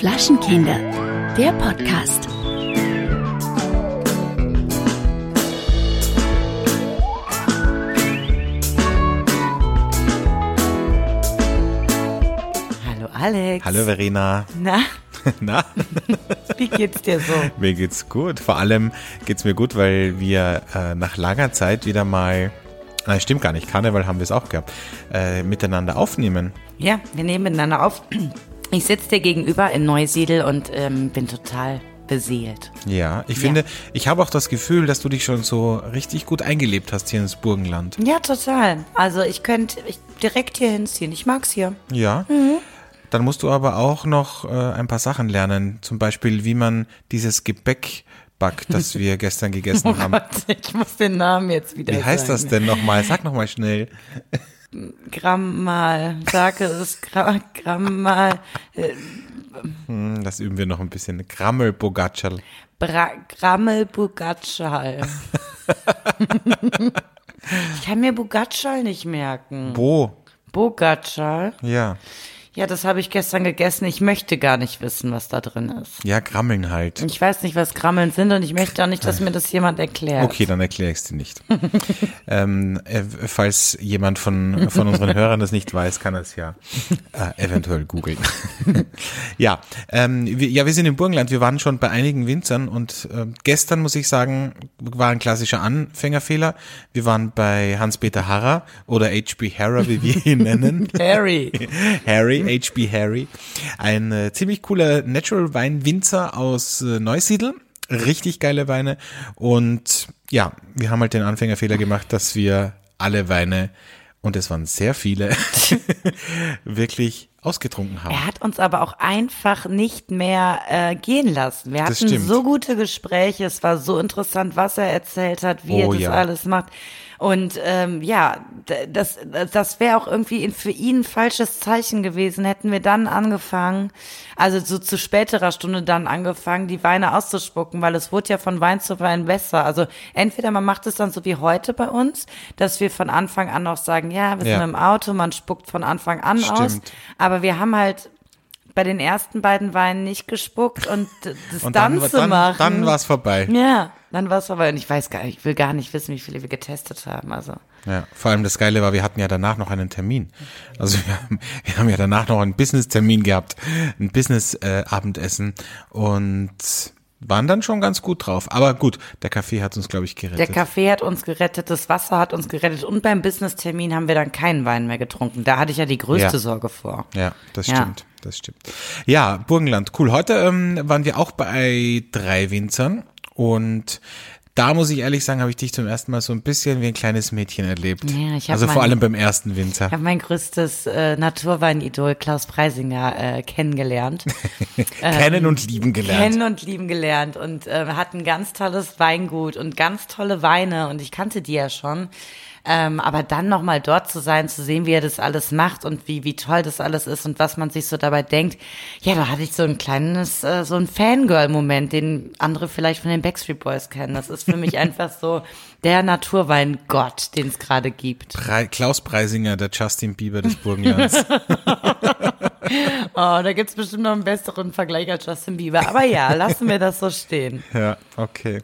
Flaschenkinder, der Podcast. Hallo Alex. Hallo Verena. Na, Na, wie geht's dir so? mir geht's gut. Vor allem geht's mir gut, weil wir äh, nach langer Zeit wieder mal, nein, stimmt gar nicht, Karneval haben wir es auch gehabt, äh, miteinander aufnehmen. Ja, wir nehmen miteinander auf. Ich sitze dir gegenüber in Neusiedl und ähm, bin total beseelt. Ja, ich finde, ich habe auch das Gefühl, dass du dich schon so richtig gut eingelebt hast hier ins Burgenland. Ja, total. Also ich könnte direkt hier hinziehen. Ich mag's hier. Ja. Dann musst du aber auch noch äh, ein paar Sachen lernen. Zum Beispiel, wie man dieses Gebäck backt, das wir gestern gegessen haben. Warte, ich muss den Namen jetzt wieder Wie heißt das sagen. denn nochmal? Sag nochmal schnell. Gramm mal. Sage es Gra Gramm mal. Äh, Hm, Das üben wir noch ein bisschen. Grammel Bogaccial. Bra Grammel Bugatschal. ich kann mir Bugatschal nicht merken. Bo. Bogatschal. Ja. Ja, das habe ich gestern gegessen. Ich möchte gar nicht wissen, was da drin ist. Ja, Grammeln halt. Ich weiß nicht, was Grammeln sind und ich möchte auch nicht, dass mir das jemand erklärt. Okay, dann erkläre ich es dir nicht. ähm, äh, falls jemand von, von unseren Hörern das nicht weiß, kann er es ja äh, eventuell googeln. ja, ähm, wir, ja, wir sind im Burgenland. Wir waren schon bei einigen Winzern und äh, gestern, muss ich sagen, war ein klassischer Anfängerfehler. Wir waren bei Hans-Peter Harrer oder H.B. Harrer, wie wir ihn nennen. Harry. Harry, HB Harry. Ein äh, ziemlich cooler Natural Wein Winzer aus äh, Neusiedl. Richtig geile Weine. Und ja, wir haben halt den Anfängerfehler gemacht, dass wir alle Weine, und es waren sehr viele, wirklich ausgetrunken haben. Er hat uns aber auch einfach nicht mehr äh, gehen lassen. Wir Das hatten stimmt. so gute Gespräche. Es war so interessant, was er erzählt hat, wie Oh er das ja. alles macht. Und ähm, ja, das, das wäre auch irgendwie für ihn ein falsches Zeichen gewesen. Hätten wir dann angefangen, also so zu späterer Stunde dann angefangen, die Weine auszuspucken, weil es wurde ja von Wein zu Wein besser. Also entweder man macht es dann so wie heute bei uns, dass wir von Anfang an noch sagen, ja, wir sind Ja. im Auto, man spuckt von Anfang an aus. Stimmt. Aber wir haben halt bei den ersten beiden Weinen nicht gespuckt und das Und dann, zu dann, machen. dann war es vorbei. Ja, dann war es vorbei. Und ich weiß gar nicht, ich will gar nicht wissen, wie viele wir getestet haben. Also Ja, vor allem das Geile war, wir hatten ja danach noch einen Termin. Also wir haben, wir haben ja danach noch einen Business-Termin gehabt, ein Business-Abendessen und waren dann schon ganz gut drauf. Aber gut, der Kaffee hat uns, glaube ich, gerettet. der Kaffee hat uns gerettet, das Wasser hat uns gerettet und beim Business-Termin haben wir dann keinen Wein mehr getrunken. Da hatte ich ja die größte Ja. Sorge vor. Ja, das Ja. stimmt. Das stimmt. Ja, Burgenland, cool. Heute ähm, waren wir auch bei drei Winzern und da muss ich ehrlich sagen, habe ich dich zum ersten Mal so ein bisschen wie ein kleines Mädchen erlebt. Ja, ich also vor mein- allem beim ersten Winzer. Ich habe mein größtes äh, Naturweinidol Klaus Preisinger äh, kennengelernt. Kennen und lieben gelernt. Kennen und lieben gelernt und äh, hat ein ganz tolles Weingut und ganz tolle Weine und ich kannte die ja schon. Ähm, aber dann nochmal dort zu sein, zu sehen, wie er das alles macht und wie, wie toll das alles ist und was man sich so dabei denkt, ja, da hatte ich so ein kleines, äh, so ein Fangirl-Moment, den andere vielleicht von den Backstreet Boys kennen. Das ist für mich einfach so der Naturweingott, den es gerade gibt. Pre Klaus Preisinger, der Justin Bieber des Burgenlands. Oh, da gibt's bestimmt noch einen besseren Vergleich als Justin Bieber. Aber ja, lassen wir das so stehen. ja, okay.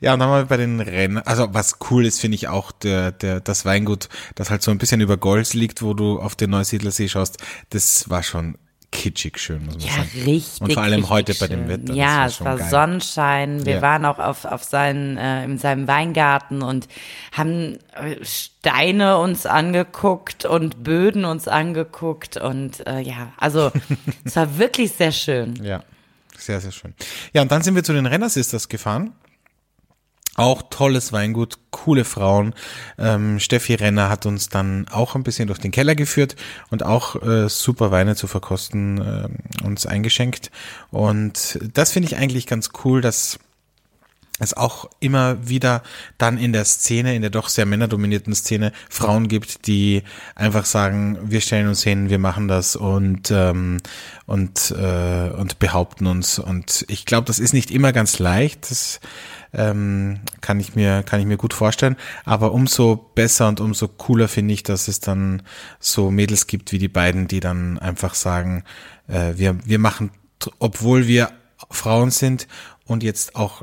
Ja, und dann wir bei den Rennen, also was cool ist, finde ich auch, der, der, das Weingut, das halt so ein bisschen über Golz liegt, wo du auf den Neusiedlersee schaust, das war schon kitschig schön, muss man Ja, sagen. richtig. Und vor allem heute bei dem Wetter. Ja, es war geil. Sonnenschein. Wir Ja. waren auch auf, auf seinen, äh, in seinem Weingarten und haben äh, Steine uns angeguckt und Böden uns angeguckt und äh, ja, also es war wirklich sehr schön. Ja, sehr, sehr schön. Ja, und dann sind wir zu den Renner Sisters gefahren. Auch tolles Weingut, coole Frauen. Ähm, Steffi Renner hat uns dann auch ein bisschen durch den Keller geführt und auch äh, super Weine zu verkosten äh, uns eingeschenkt. Und das finde ich eigentlich ganz cool, dass es auch immer wieder dann in der Szene, in der doch sehr männerdominierten Szene, Frauen gibt, die einfach sagen, wir stellen uns hin, wir machen das und ähm, und äh, und behaupten uns. Und ich glaube, das ist nicht immer ganz leicht. Das ähm, kann ich mir kann ich mir gut vorstellen. Aber umso besser und umso cooler finde ich, dass es dann so Mädels gibt wie die beiden, die dann einfach sagen, äh, wir wir machen, obwohl wir Frauen sind und jetzt auch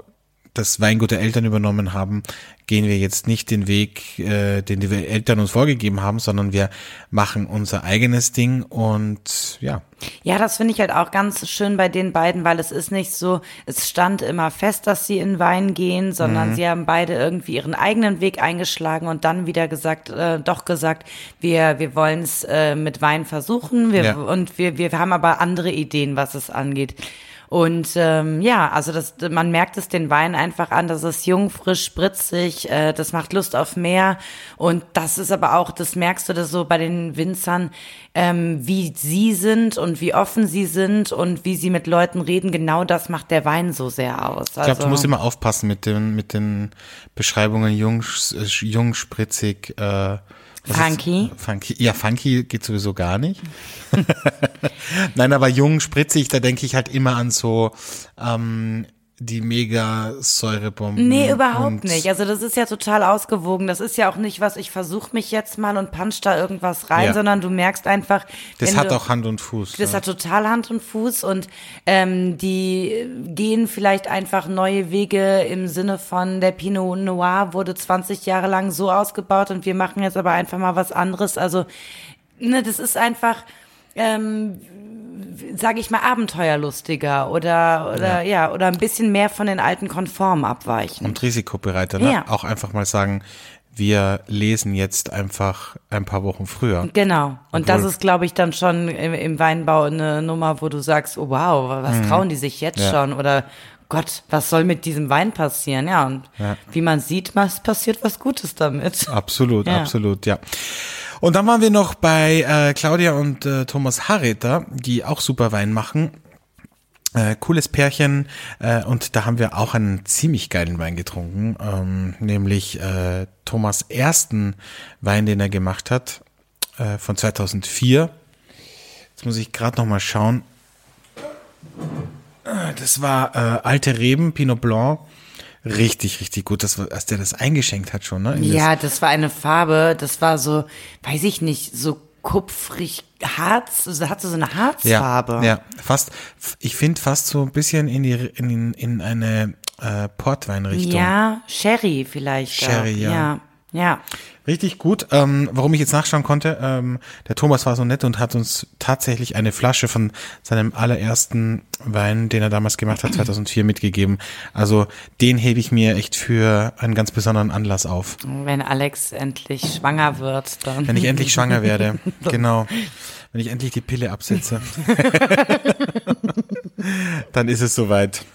das Weingut der Eltern übernommen haben, gehen wir jetzt nicht den Weg, äh, den die Eltern uns vorgegeben haben, sondern wir machen unser eigenes Ding und ja. Ja, das finde ich halt auch ganz schön bei den beiden, weil es ist nicht so, es stand immer fest, dass sie in Wein gehen, sondern mhm. sie haben beide irgendwie ihren eigenen Weg eingeschlagen und dann wieder gesagt, äh, doch gesagt, wir, wir wollen es äh, mit Wein versuchen wir, ja. und wir, wir haben aber andere Ideen, was es angeht. Und ähm, ja, also das, man merkt es den Wein einfach an, das ist jung, frisch, spritzig, äh, das macht Lust auf mehr. Und das ist aber auch, das merkst du das so bei den Winzern, ähm, wie sie sind und wie offen sie sind und wie sie mit Leuten reden. Genau das macht der Wein so sehr aus. Also, ich glaube, du musst immer aufpassen mit den, mit den Beschreibungen jung, jung spritzig. Äh funky. funky. Ja, funky geht sowieso gar nicht. Nein, aber jung, spritzig, da denke ich halt immer an so ähm, die mega Säurebomben. Nee, überhaupt nicht. Also das ist ja total ausgewogen. Das ist ja auch nicht was, ich versuche mich jetzt mal und punch da irgendwas rein, ja. sondern du merkst einfach. Das hat du, auch Hand und Fuß. Das ja. hat total Hand und Fuß und ähm, die gehen vielleicht einfach neue Wege im Sinne von der Pinot Noir wurde 20 Jahre lang so ausgebaut und wir machen jetzt aber einfach mal was anderes. Also ne, das ist einfach ähm, sage ich mal, abenteuerlustiger oder oder ja. ja. oder ein bisschen mehr von den alten Konformen abweichen. Und risikobereiter, ne? Ja. Auch einfach mal sagen, wir lesen jetzt einfach ein paar Wochen früher. Genau. Und Obwohl, das ist, glaube ich, dann schon im, im, Weinbau eine Nummer, wo du sagst, oh wow, was mhm. trauen die sich jetzt ja. schon? Oder Gott, was soll mit diesem Wein passieren? Ja, und ja. wie man sieht, was passiert was Gutes damit. Absolut, ja. absolut, ja. Und dann waren wir noch bei äh, Claudia und äh, Thomas Harreter, die auch super Wein machen. Äh, cooles Pärchen äh, und da haben wir auch einen ziemlich geilen Wein getrunken, ähm, nämlich äh, Thomas ersten Wein, den er gemacht hat, äh, von 2004. Jetzt muss ich gerade noch mal schauen. Äh, das war äh, alte Reben, Pinot Blanc richtig, richtig gut, dass, als der das eingeschenkt hat schon, ne? ja, das, das war eine Farbe, das war so, weiß ich nicht, so kupfrig Harz, also hatte so eine Harzfarbe. Ja, ja fast, ich finde fast so ein bisschen in die, in, in eine äh, Portweinrichtung. Ja, Sherry vielleicht. Sherry, ja. ja. Ja. Richtig gut. Ähm, warum ich jetzt nachschauen konnte, ähm, der Thomas war so nett und hat uns tatsächlich eine Flasche von seinem allerersten Wein, den er damals gemacht hat, 2004 mitgegeben. Also den hebe ich mir echt für einen ganz besonderen Anlass auf. Wenn Alex endlich schwanger wird, dann. Wenn ich endlich schwanger werde, genau. Wenn ich endlich die Pille absetze, dann ist es soweit.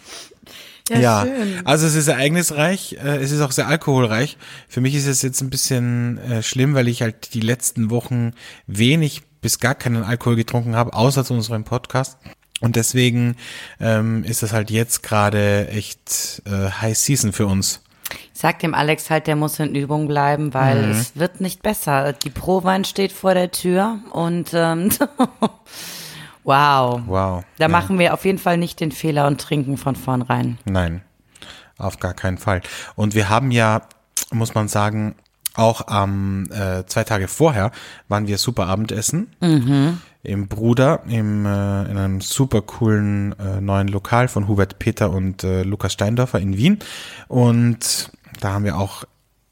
Ja, ja. Schön. also es ist ereignisreich, äh, es ist auch sehr alkoholreich. Für mich ist es jetzt ein bisschen äh, schlimm, weil ich halt die letzten Wochen wenig bis gar keinen Alkohol getrunken habe, außer zu unserem Podcast. Und deswegen ähm, ist das halt jetzt gerade echt äh, High Season für uns. Ich sag dem Alex halt, der muss in Übung bleiben, weil mhm. es wird nicht besser. Die Prowein steht vor der Tür und ähm, Wow. Wow. Da ja. machen wir auf jeden Fall nicht den Fehler und trinken von vornherein. Nein, auf gar keinen Fall. Und wir haben ja, muss man sagen, auch am äh, zwei Tage vorher waren wir super Abendessen mhm. im Bruder im äh, in einem super coolen äh, neuen Lokal von Hubert Peter und äh, Lukas Steindorfer in Wien und da haben wir auch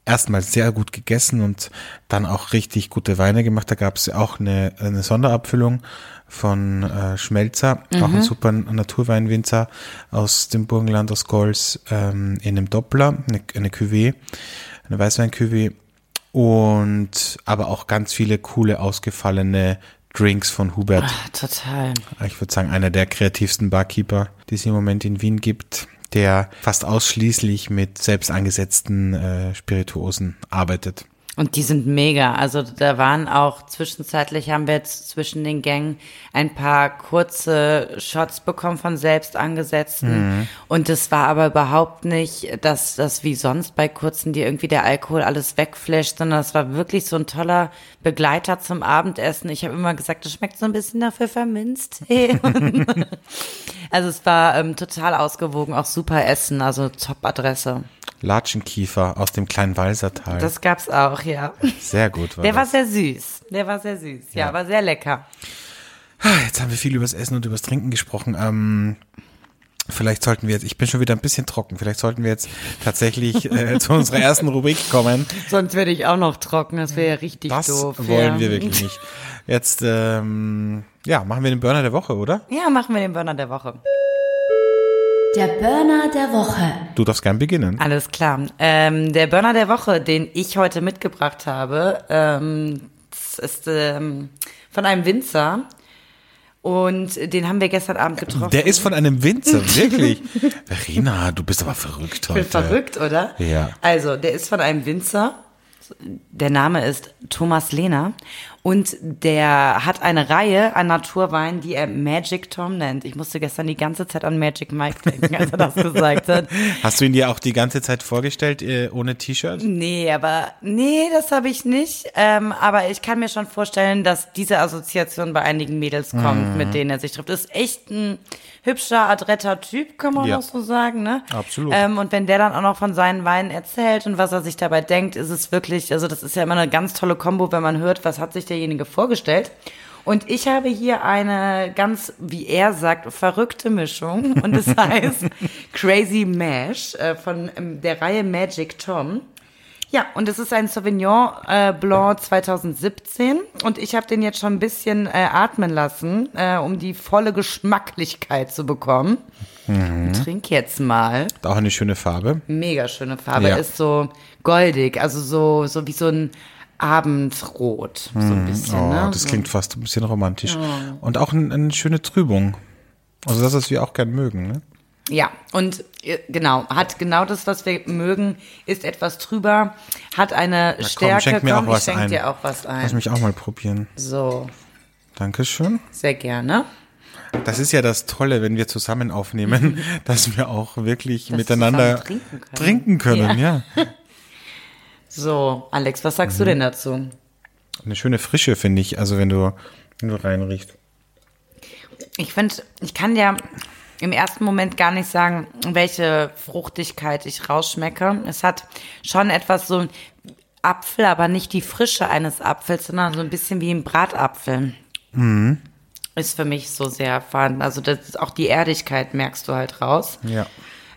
erstmal sehr gut gegessen und dann auch richtig gute Weine gemacht. Da gab es auch eine, eine Sonderabfüllung von äh, Schmelzer, mhm. auch ein super Naturweinwinzer aus dem Burgenland, aus Golz, ähm, in einem Doppler, eine, eine Cuvée, eine Weißwein-Cuvée und aber auch ganz viele coole, ausgefallene Drinks von Hubert. Ach, total. Ich würde sagen, einer der kreativsten Barkeeper, die es im Moment in Wien gibt, der fast ausschließlich mit selbst angesetzten äh, Spirituosen arbeitet. Und die sind mega. Also da waren auch zwischenzeitlich haben wir jetzt zwischen den Gängen ein paar kurze Shots bekommen von selbst angesetzten. Mhm. Und es war aber überhaupt nicht, dass das wie sonst bei kurzen, die irgendwie der Alkohol alles wegflasht, sondern es war wirklich so ein toller Begleiter zum Abendessen. Ich habe immer gesagt, das schmeckt so ein bisschen nach Pfefferminztee. also es war ähm, total ausgewogen, auch super Essen, also Top-Adresse. Latschenkiefer aus dem kleinen Walsertal. Das gab's auch, ja. sehr gut. War Der war das. sehr süß. Der war sehr süß. Ja, Ja. war sehr lecker. Ah, Jetzt haben wir viel übers Essen und übers Trinken gesprochen. Ähm, vielleicht sollten wir jetzt, ich bin schon wieder ein bisschen trocken, vielleicht sollten wir jetzt tatsächlich äh, zu unserer ersten Rubrik kommen. Sonst werde ich auch noch trocken. Das wäre ja richtig Das doof. wollen ja. wir wirklich nicht. Jetzt, ähm, ja, machen wir den Burner der Woche, oder? Ja, machen wir den Burner der Woche. Der Burner der Woche. Du darfst gern beginnen. Alles klar. Ähm, der Burner der Woche, den ich heute mitgebracht habe, ähm, ist ähm, von einem Winzer. Und den haben wir gestern Abend getroffen. Der ist von einem Winzer, wirklich. Verena, du bist aber verrückt heute. Ich bin verrückt, oder? Ja. Also, der ist von einem Winzer. Der Name ist Thomas Lehner. Und der hat eine Reihe an Naturweinen, die er Magic Tom nennt. Ich musste gestern die ganze Zeit an Magic Mike denken, als er das gesagt hat. Hast du ihn dir auch die ganze Zeit vorgestellt, äh, ohne T-Shirt? Nee, aber nee, das habe ich nicht. Ähm, aber ich kann mir schon vorstellen, dass diese Assoziation bei einigen Mädels kommt, Mhm. mit denen er sich trifft. Ist echt ein hübscher, adretter Typ, kann man Ja. auch so sagen, ne? Absolut. Ähm, und wenn der dann auch noch von seinen Weinen erzählt und was er sich dabei denkt, ist es wirklich, also das ist ja immer eine ganz tolle Kombo, wenn man hört, was hat sich derjenige vorgestellt. Und ich habe hier eine ganz, wie er sagt, verrückte Mischung. Und es heißt Crazy Mash äh, von ähm, der Reihe Magic Tom. Ja, und es ist ein Sauvignon äh, Blanc 2017 und ich habe den jetzt schon ein bisschen äh, atmen lassen, um die volle Geschmacklichkeit zu bekommen. Trink jetzt mal. Auch eine schöne Farbe. Mega schöne Farbe, Ja. ist so goldig, also so so wie so ein Abendrot, so ein bisschen. Oh, ne? das klingt fast ein bisschen romantisch. Und auch ein, eine schöne Trübung. Also das, was wir auch gern mögen, ne? Ja, und äh, genau, hat genau das, was wir mögen, ist etwas trüber, hat eine Na Stärke. komm, schenk mir Komm, auch was ich schenk ein. dir auch was Lass ein. mich auch mal probieren. So, Dankeschön. sehr gerne. Das ist ja das Tolle, wenn wir zusammen aufnehmen, dass wir auch wirklich Dass miteinander trinken können. trinken können, ja. So, Alex, was sagst Mhm. du denn dazu? Eine schöne Frische, finde ich, also wenn du, wenn du reinriechst. Ich finde, ich kann ja im ersten Moment gar nicht sagen, welche Fruchtigkeit ich rausschmecke. Es hat schon etwas so Apfel, aber nicht die Frische eines Apfels, sondern so ein bisschen wie ein Bratapfel. Mhm. Ist für mich so sehr vorhanden. Also das ist auch die Erdigkeit merkst du halt raus. Ja.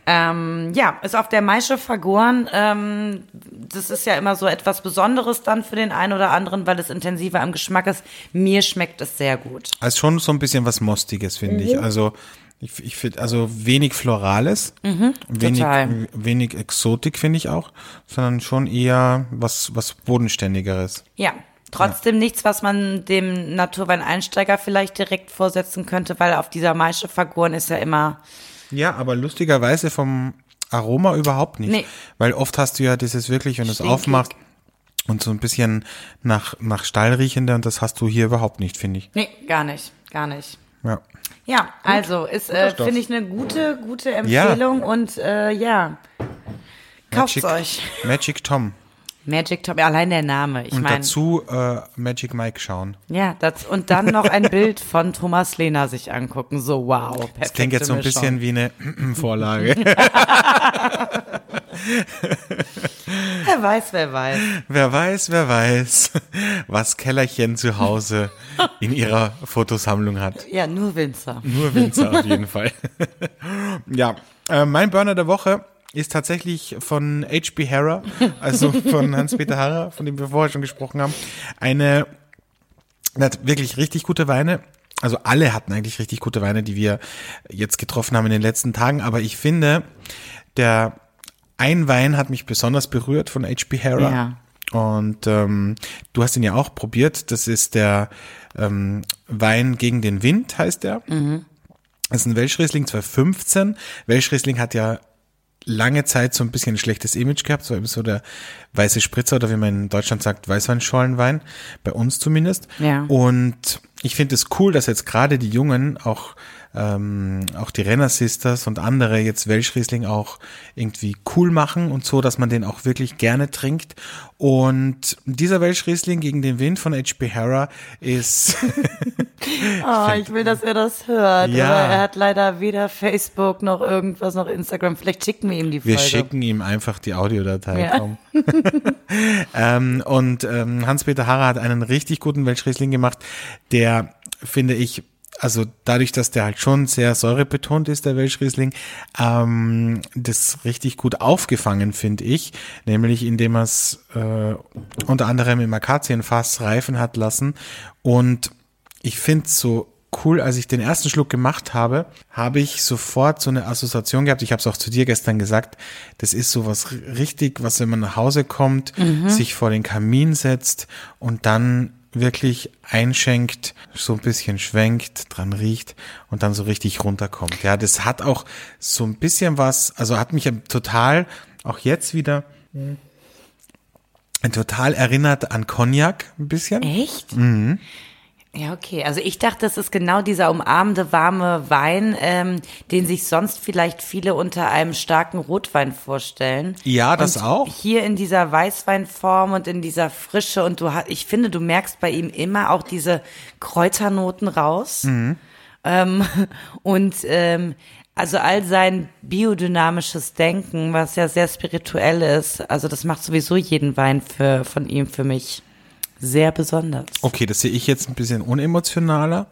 Ähm, ja, ist auf der Maische vergoren. Ähm, das ist ja immer so etwas Besonderes dann für den einen oder anderen, weil es intensiver im Geschmack ist. Mir schmeckt es sehr gut. Also schon so ein bisschen was Mostiges, finde Mhm. ich. Also ich, ich finde, also wenig Florales, wenig, Mhm, total. wenig Exotik, finde ich auch, sondern schon eher was, was Bodenständigeres. Ja, trotzdem nichts, was man dem Naturwein-Einsteiger vielleicht direkt vorsetzen könnte, weil auf dieser Maische vergoren ist ja immer, Ja, aber lustigerweise vom Aroma überhaupt nicht. Nee. Weil oft hast du ja dieses wirklich, wenn du es aufmachst und so ein bisschen nach, nach Stall riechende und das hast du hier überhaupt nicht, finde ich. nee, gar nicht, gar nicht. Ja. Ja, also ist, äh, finde ich, eine gute, gute Empfehlung und äh, ja, kauft's Magic, euch. Magic Tom. Magic Top, allein der Name, ich Und meine. dazu äh, Magic Mike schauen. Ja, das, und dann noch ein Bild von Thomas Lehner sich angucken. So, wow. Das klingt jetzt so ein bisschen wie eine Vorlage. Wer weiß, wer weiß. wer weiß, wer weiß, was Kellerchen zu Hause in ihrer Fotosammlung hat. Ja, nur Winzer. Nur Winzer auf jeden Fall. ja, äh, mein Burner der Woche ist tatsächlich von H.B. Harrer, also von Hans-Peter Harrer, von dem wir vorher schon gesprochen haben. Eine, der hat wirklich richtig gute Weine. Also alle hatten eigentlich richtig gute Weine, die wir jetzt getroffen haben in den letzten Tagen. Aber ich finde, der ein Wein hat mich besonders berührt von H.B. Harrer. Ja. Und ähm, du hast ihn ja auch probiert. Das ist der ähm, Wein gegen den Wind, heißt der. Das ist ein Welschriesling 2015. Welschriesling hat ja lange Zeit so ein bisschen ein schlechtes Image gehabt, so eben so der weiße Spritzer oder wie man in Deutschland sagt, Weißweinschollenwein, bei uns zumindest. Ja. Und ich finde es cool, dass jetzt gerade die Jungen auch ähm, auch die Renner Sisters und andere jetzt Welschriesling auch irgendwie cool machen und so, dass man den auch wirklich gerne trinkt. Und dieser Welschriesling gegen den Wind von H.P. Harrer ist Oh, ich will, dass er das hört. Ja. Aber er hat leider weder Facebook noch irgendwas noch Instagram. Vielleicht schicken wir ihm die Wir Folge. schicken ihm einfach die Audiodatei. Ja. Ähm, und ähm, Hans-Peter Harrer hat einen richtig guten Welschriesling gemacht, der, finde ich, also dadurch, dass der halt schon sehr säurebetont ist, der Welschriesling, ähm, das richtig gut aufgefangen, finde ich, nämlich indem er es äh, unter anderem im Akazienfass reifen hat lassen und ich finde so cool, als ich den ersten Schluck gemacht habe, habe ich sofort so eine Assoziation gehabt. Ich habe es auch zu dir gestern gesagt. Das ist so was richtig, was wenn man nach Hause kommt, sich vor den Kamin setzt und dann wirklich einschenkt, so ein bisschen schwenkt, dran riecht und dann so richtig runterkommt. Ja, das hat auch so ein bisschen was, also hat mich total, auch jetzt wieder, total erinnert an Cognac ein bisschen. Echt? Ja, okay. Also ich dachte, das ist genau dieser umarmende, warme Wein, ähm, den sich sonst vielleicht viele unter einem starken Rotwein vorstellen. Ja, das und auch. Hier in dieser Weißweinform und in dieser Frische und du hast, ich finde, du merkst bei ihm immer auch diese Kräuternoten raus. Mhm. Ähm, und ähm, also all sein biodynamisches Denken, was ja sehr spirituell ist, also das macht sowieso jeden Wein für, von ihm für mich sehr besonders. Okay, das sehe ich jetzt ein bisschen unemotionaler,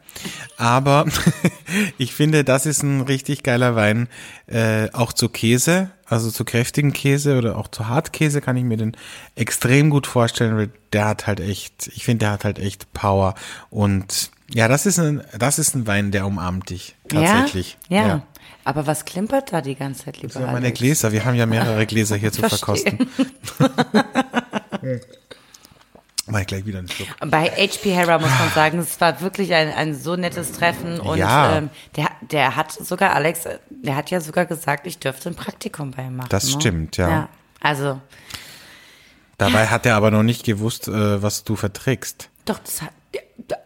aber ich finde, das ist ein richtig geiler Wein, äh, auch zu Käse, also zu kräftigen Käse oder auch zu Hartkäse kann ich mir den extrem gut vorstellen, weil der hat halt echt, ich finde, der hat halt echt Power und ja, das ist ein, das ist ein Wein, der umarmt dich tatsächlich. Ja, ja. Aber was klimpert da die ganze Zeit, lieber Das sind meine? Gläser, wir haben ja mehrere Gläser hier zu verkosten. Ich gleich wieder einen Schluck. Bei H.P. Harrer muss man sagen, es war wirklich ein, ein so nettes Treffen und Ja. ähm, der, der hat sogar, Alex, der hat ja sogar gesagt, ich dürfte ein Praktikum bei ihm machen. Das ne? stimmt, ja. Also, Dabei hat er aber noch nicht gewusst, äh, was du verträgst. doch, das hat,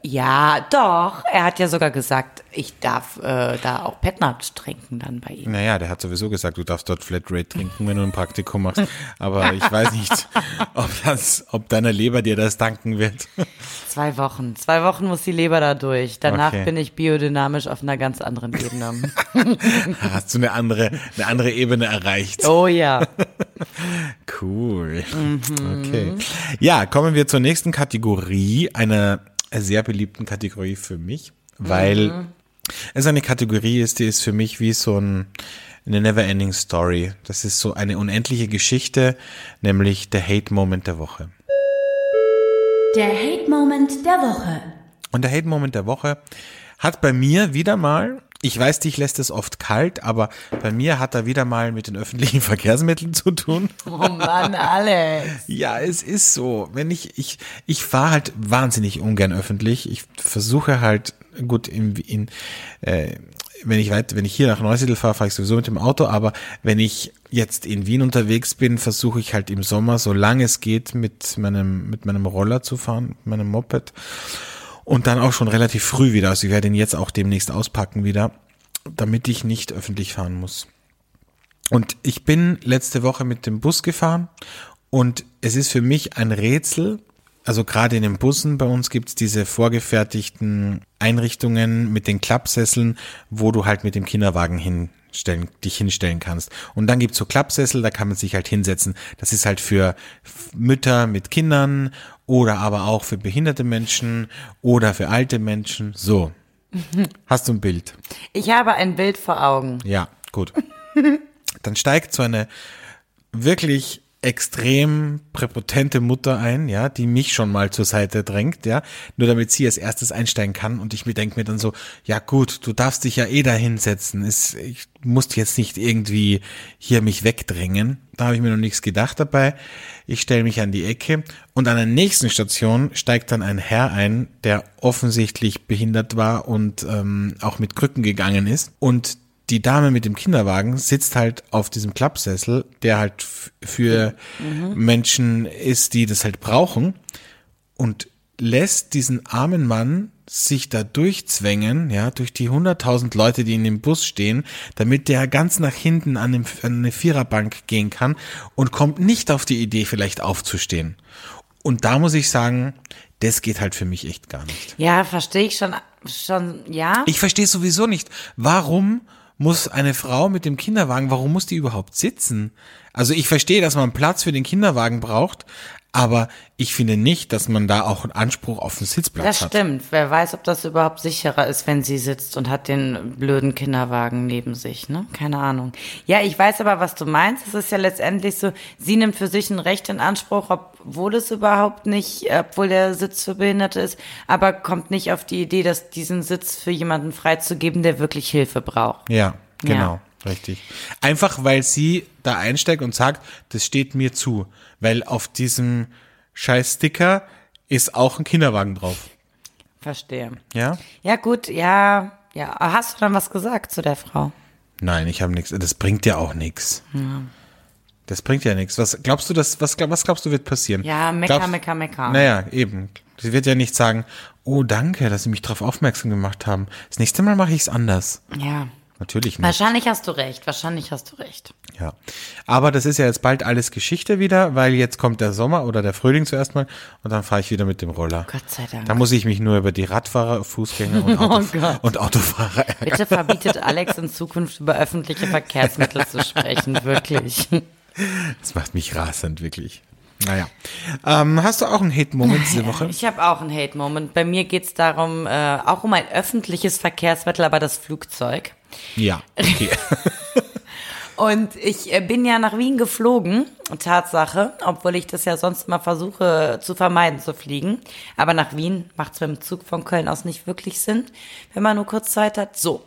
ja, doch, er hat ja sogar gesagt, ich darf äh, da auch Petnat trinken dann bei ihm. Naja, der hat sowieso gesagt, du darfst dort Flatrate trinken, wenn du ein Praktikum machst. Aber ich weiß nicht, ob das, ob deine Leber dir das danken wird. Zwei Wochen, zwei Wochen muss die Leber da durch. Danach Okay. bin ich biodynamisch auf einer ganz anderen Ebene. Hast du eine andere, eine andere Ebene erreicht. oh ja. Cool. Mhm. Okay. Ja, kommen wir zur nächsten Kategorie, einer sehr beliebten Kategorie für mich, weil Mhm. es eine Kategorie ist, die ist für mich wie so ein, eine Never-Ending Story. Das ist so eine unendliche Geschichte, nämlich der Hate-Moment der Woche. Der Hate-Moment der Woche. Und der Hate-Moment der Woche hat bei mir wieder mal, ich weiß, dich lässt es oft kalt, aber bei mir hat er wieder mal mit den öffentlichen Verkehrsmitteln zu tun. Oh Mann, Alex. Ja, es ist so. Wenn ich, ich, ich fahre halt wahnsinnig ungern öffentlich. Ich versuche halt, gut, in, in äh, wenn ich weit, wenn ich hier nach Neusiedl fahre, fahre ich sowieso mit dem Auto, aber wenn ich jetzt in Wien unterwegs bin, versuche ich halt im Sommer, solange es geht, mit meinem, mit meinem Roller zu fahren, mit meinem Moped. Und dann auch schon relativ früh wieder. Also ich werde ihn jetzt auch demnächst auspacken wieder, damit ich nicht öffentlich fahren muss. Und ich bin letzte Woche mit dem Bus gefahren und es ist für mich ein Rätsel. Also gerade in den Bussen bei uns gibt's diese vorgefertigten Einrichtungen mit den Klappsesseln, wo du halt mit dem Kinderwagen hinstellen, dich hinstellen kannst. Und dann gibt's so Klappsessel, da kann man sich halt hinsetzen. Das ist halt für Mütter mit Kindern oder aber auch für behinderte Menschen oder für alte Menschen. So. Hast du ein Bild? Ich habe ein Bild vor Augen. Ja, gut. Dann steigt so eine wirklich extrem präpotente Mutter ein, ja, die mich schon mal zur Seite drängt, ja, nur damit sie als erstes einsteigen kann und ich mir denke mir dann so, ja gut, du darfst dich ja eh da hinsetzen, ich muss jetzt nicht irgendwie hier mich wegdrängen, da habe ich mir noch nichts gedacht dabei, ich stelle mich an die Ecke und an der nächsten Station steigt dann ein Herr ein, der offensichtlich behindert war und ähm, auch mit Krücken gegangen ist. Und die Dame mit dem Kinderwagen sitzt halt auf diesem Klappsessel, der halt für Menschen ist, die das halt brauchen und lässt diesen armen Mann sich da durchzwängen, ja, durch die hunderttausend Leute, die in dem Bus stehen, damit der ganz nach hinten an, dem, an eine Viererbank gehen kann und kommt nicht auf die Idee, vielleicht aufzustehen. Und da muss ich sagen, das geht halt für mich echt gar nicht. Ja, verstehe ich schon, schon, ja. Ich verstehe sowieso nicht, warum muss eine Frau mit dem Kinderwagen, warum muss die überhaupt sitzen? Also ich verstehe, dass man Platz für den Kinderwagen braucht, aber ich finde nicht, dass man da auch einen Anspruch auf einen Sitzplatz Das hat. stimmt. Wer weiß, ob das überhaupt sicherer ist, wenn sie sitzt und hat den blöden Kinderwagen neben sich, ne? Keine Ahnung. Ja, ich weiß aber, was du meinst. Es ist ja letztendlich so, sie nimmt für sich ein Recht in Anspruch, obwohl es überhaupt nicht, obwohl der Sitz für Behinderte ist, aber kommt nicht auf die Idee, dass diesen Sitz für jemanden freizugeben, der wirklich Hilfe braucht. Ja, genau, Ja. Richtig. Einfach weil sie da einsteigt und sagt, das steht mir zu, weil auf diesem scheiß Sticker ist auch ein Kinderwagen drauf. Verstehe. Ja? Ja, gut, ja, ja. Hast du dann was gesagt zu der Frau? Nein, ich habe nichts. Das bringt ja auch nichts. Das bringt ja nichts. Was glaubst du, das, was, was glaubst du wird passieren? Ja, mecker, Glaubst- mecker, mecker. Naja, eben. Sie wird ja nicht sagen, oh danke, dass Sie mich darauf aufmerksam gemacht haben. Das nächste Mal mache ich es anders. Ja. Natürlich nicht. Wahrscheinlich hast du recht, wahrscheinlich hast du recht. Ja. Aber das ist ja jetzt bald alles Geschichte wieder, weil jetzt kommt der Sommer oder der Frühling zuerst mal und dann fahre ich wieder mit dem Roller. Gott sei Dank. Da muss ich mich nur über die Radfahrer, Fußgänger und, Autof Oh und Autofahrer ärgern. Bitte verbietet Alex in Zukunft über öffentliche Verkehrsmittel zu sprechen, wirklich. Das macht mich rasend, wirklich. Naja. Ähm, hast du auch einen Hate-Moment diese Woche? Ich habe auch einen Hate-Moment. Bei mir geht's darum, äh, auch um ein öffentliches Verkehrsmittel, aber das Flugzeug. Ja, okay. Und ich äh, bin ja nach Wien geflogen, Tatsache, obwohl ich das ja sonst mal versuche zu vermeiden zu fliegen. Aber nach Wien macht es mit dem Zug von Köln aus nicht wirklich Sinn, wenn man nur kurz Zeit hat. So.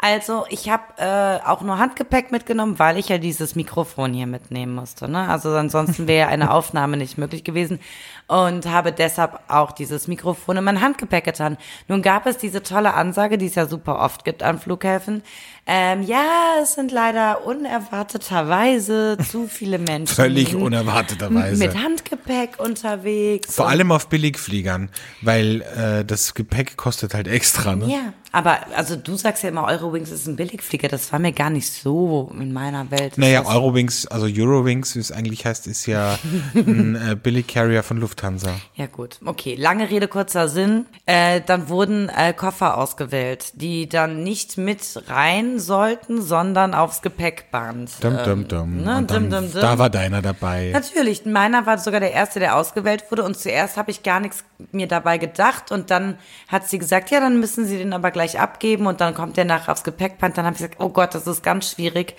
Also ich habe äh, auch nur Handgepäck mitgenommen, weil ich ja dieses Mikrofon hier mitnehmen musste. Ne? Also ansonsten wäre eine Aufnahme nicht möglich gewesen und habe deshalb auch dieses Mikrofon in mein Handgepäck getan. Nun gab es diese tolle Ansage, die es ja super oft gibt an Flughäfen. Ähm, ja, es sind leider unerwarteterweise zu viele Menschen. Völlig unerwarteterweise. Mit Handgepäck unterwegs. Vor allem auf Billigfliegern, weil äh, das Gepäck kostet halt extra. Ne? Ja, aber also du sagst ja immer, Eurowings ist ein Billigflieger. Das war mir gar nicht so in meiner Welt. Naja, Eurowings, also Eurowings, wie es eigentlich heißt, ist ja ein äh, Billig-Carrier von Lufthansa. Ja gut, okay. Lange Rede, kurzer Sinn. Äh, dann wurden äh, Koffer ausgewählt, die dann nicht mit rein sollten, sondern aufs Gepäckband. Dum, dum, dum. ne, dum, dum, dum. Da war deiner dabei. Natürlich, meiner war sogar der erste, der ausgewählt wurde und zuerst habe ich gar nichts mir dabei gedacht und dann hat sie gesagt, ja, dann müssen Sie den aber gleich abgeben und dann kommt der nachher aufs Gepäckband. Dann habe ich gesagt, oh Gott, das ist ganz schwierig.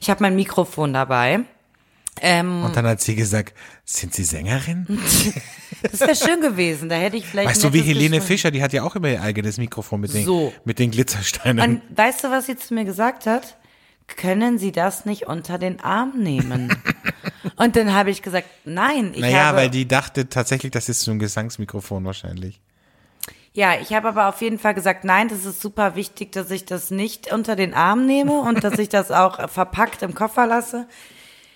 Ich habe mein Mikrofon dabei. Ähm, Und dann hat sie gesagt, sind Sie Sängerin? das wäre schön gewesen, da hätte ich vielleicht. Weißt du, wie Helene Gespräch- Fischer, die hat ja auch immer ihr eigenes Mikrofon mit den, So. mit den Glitzersteinen. Und weißt du, was sie zu mir gesagt hat? Können Sie das nicht unter den Arm nehmen? und dann habe ich gesagt, nein. Ich naja, habe, weil die dachte tatsächlich, das ist so ein Gesangsmikrofon wahrscheinlich. Ja, ich habe aber auf jeden Fall gesagt, nein, das ist super wichtig, dass ich das nicht unter den Arm nehme und dass ich das auch verpackt im Koffer lasse.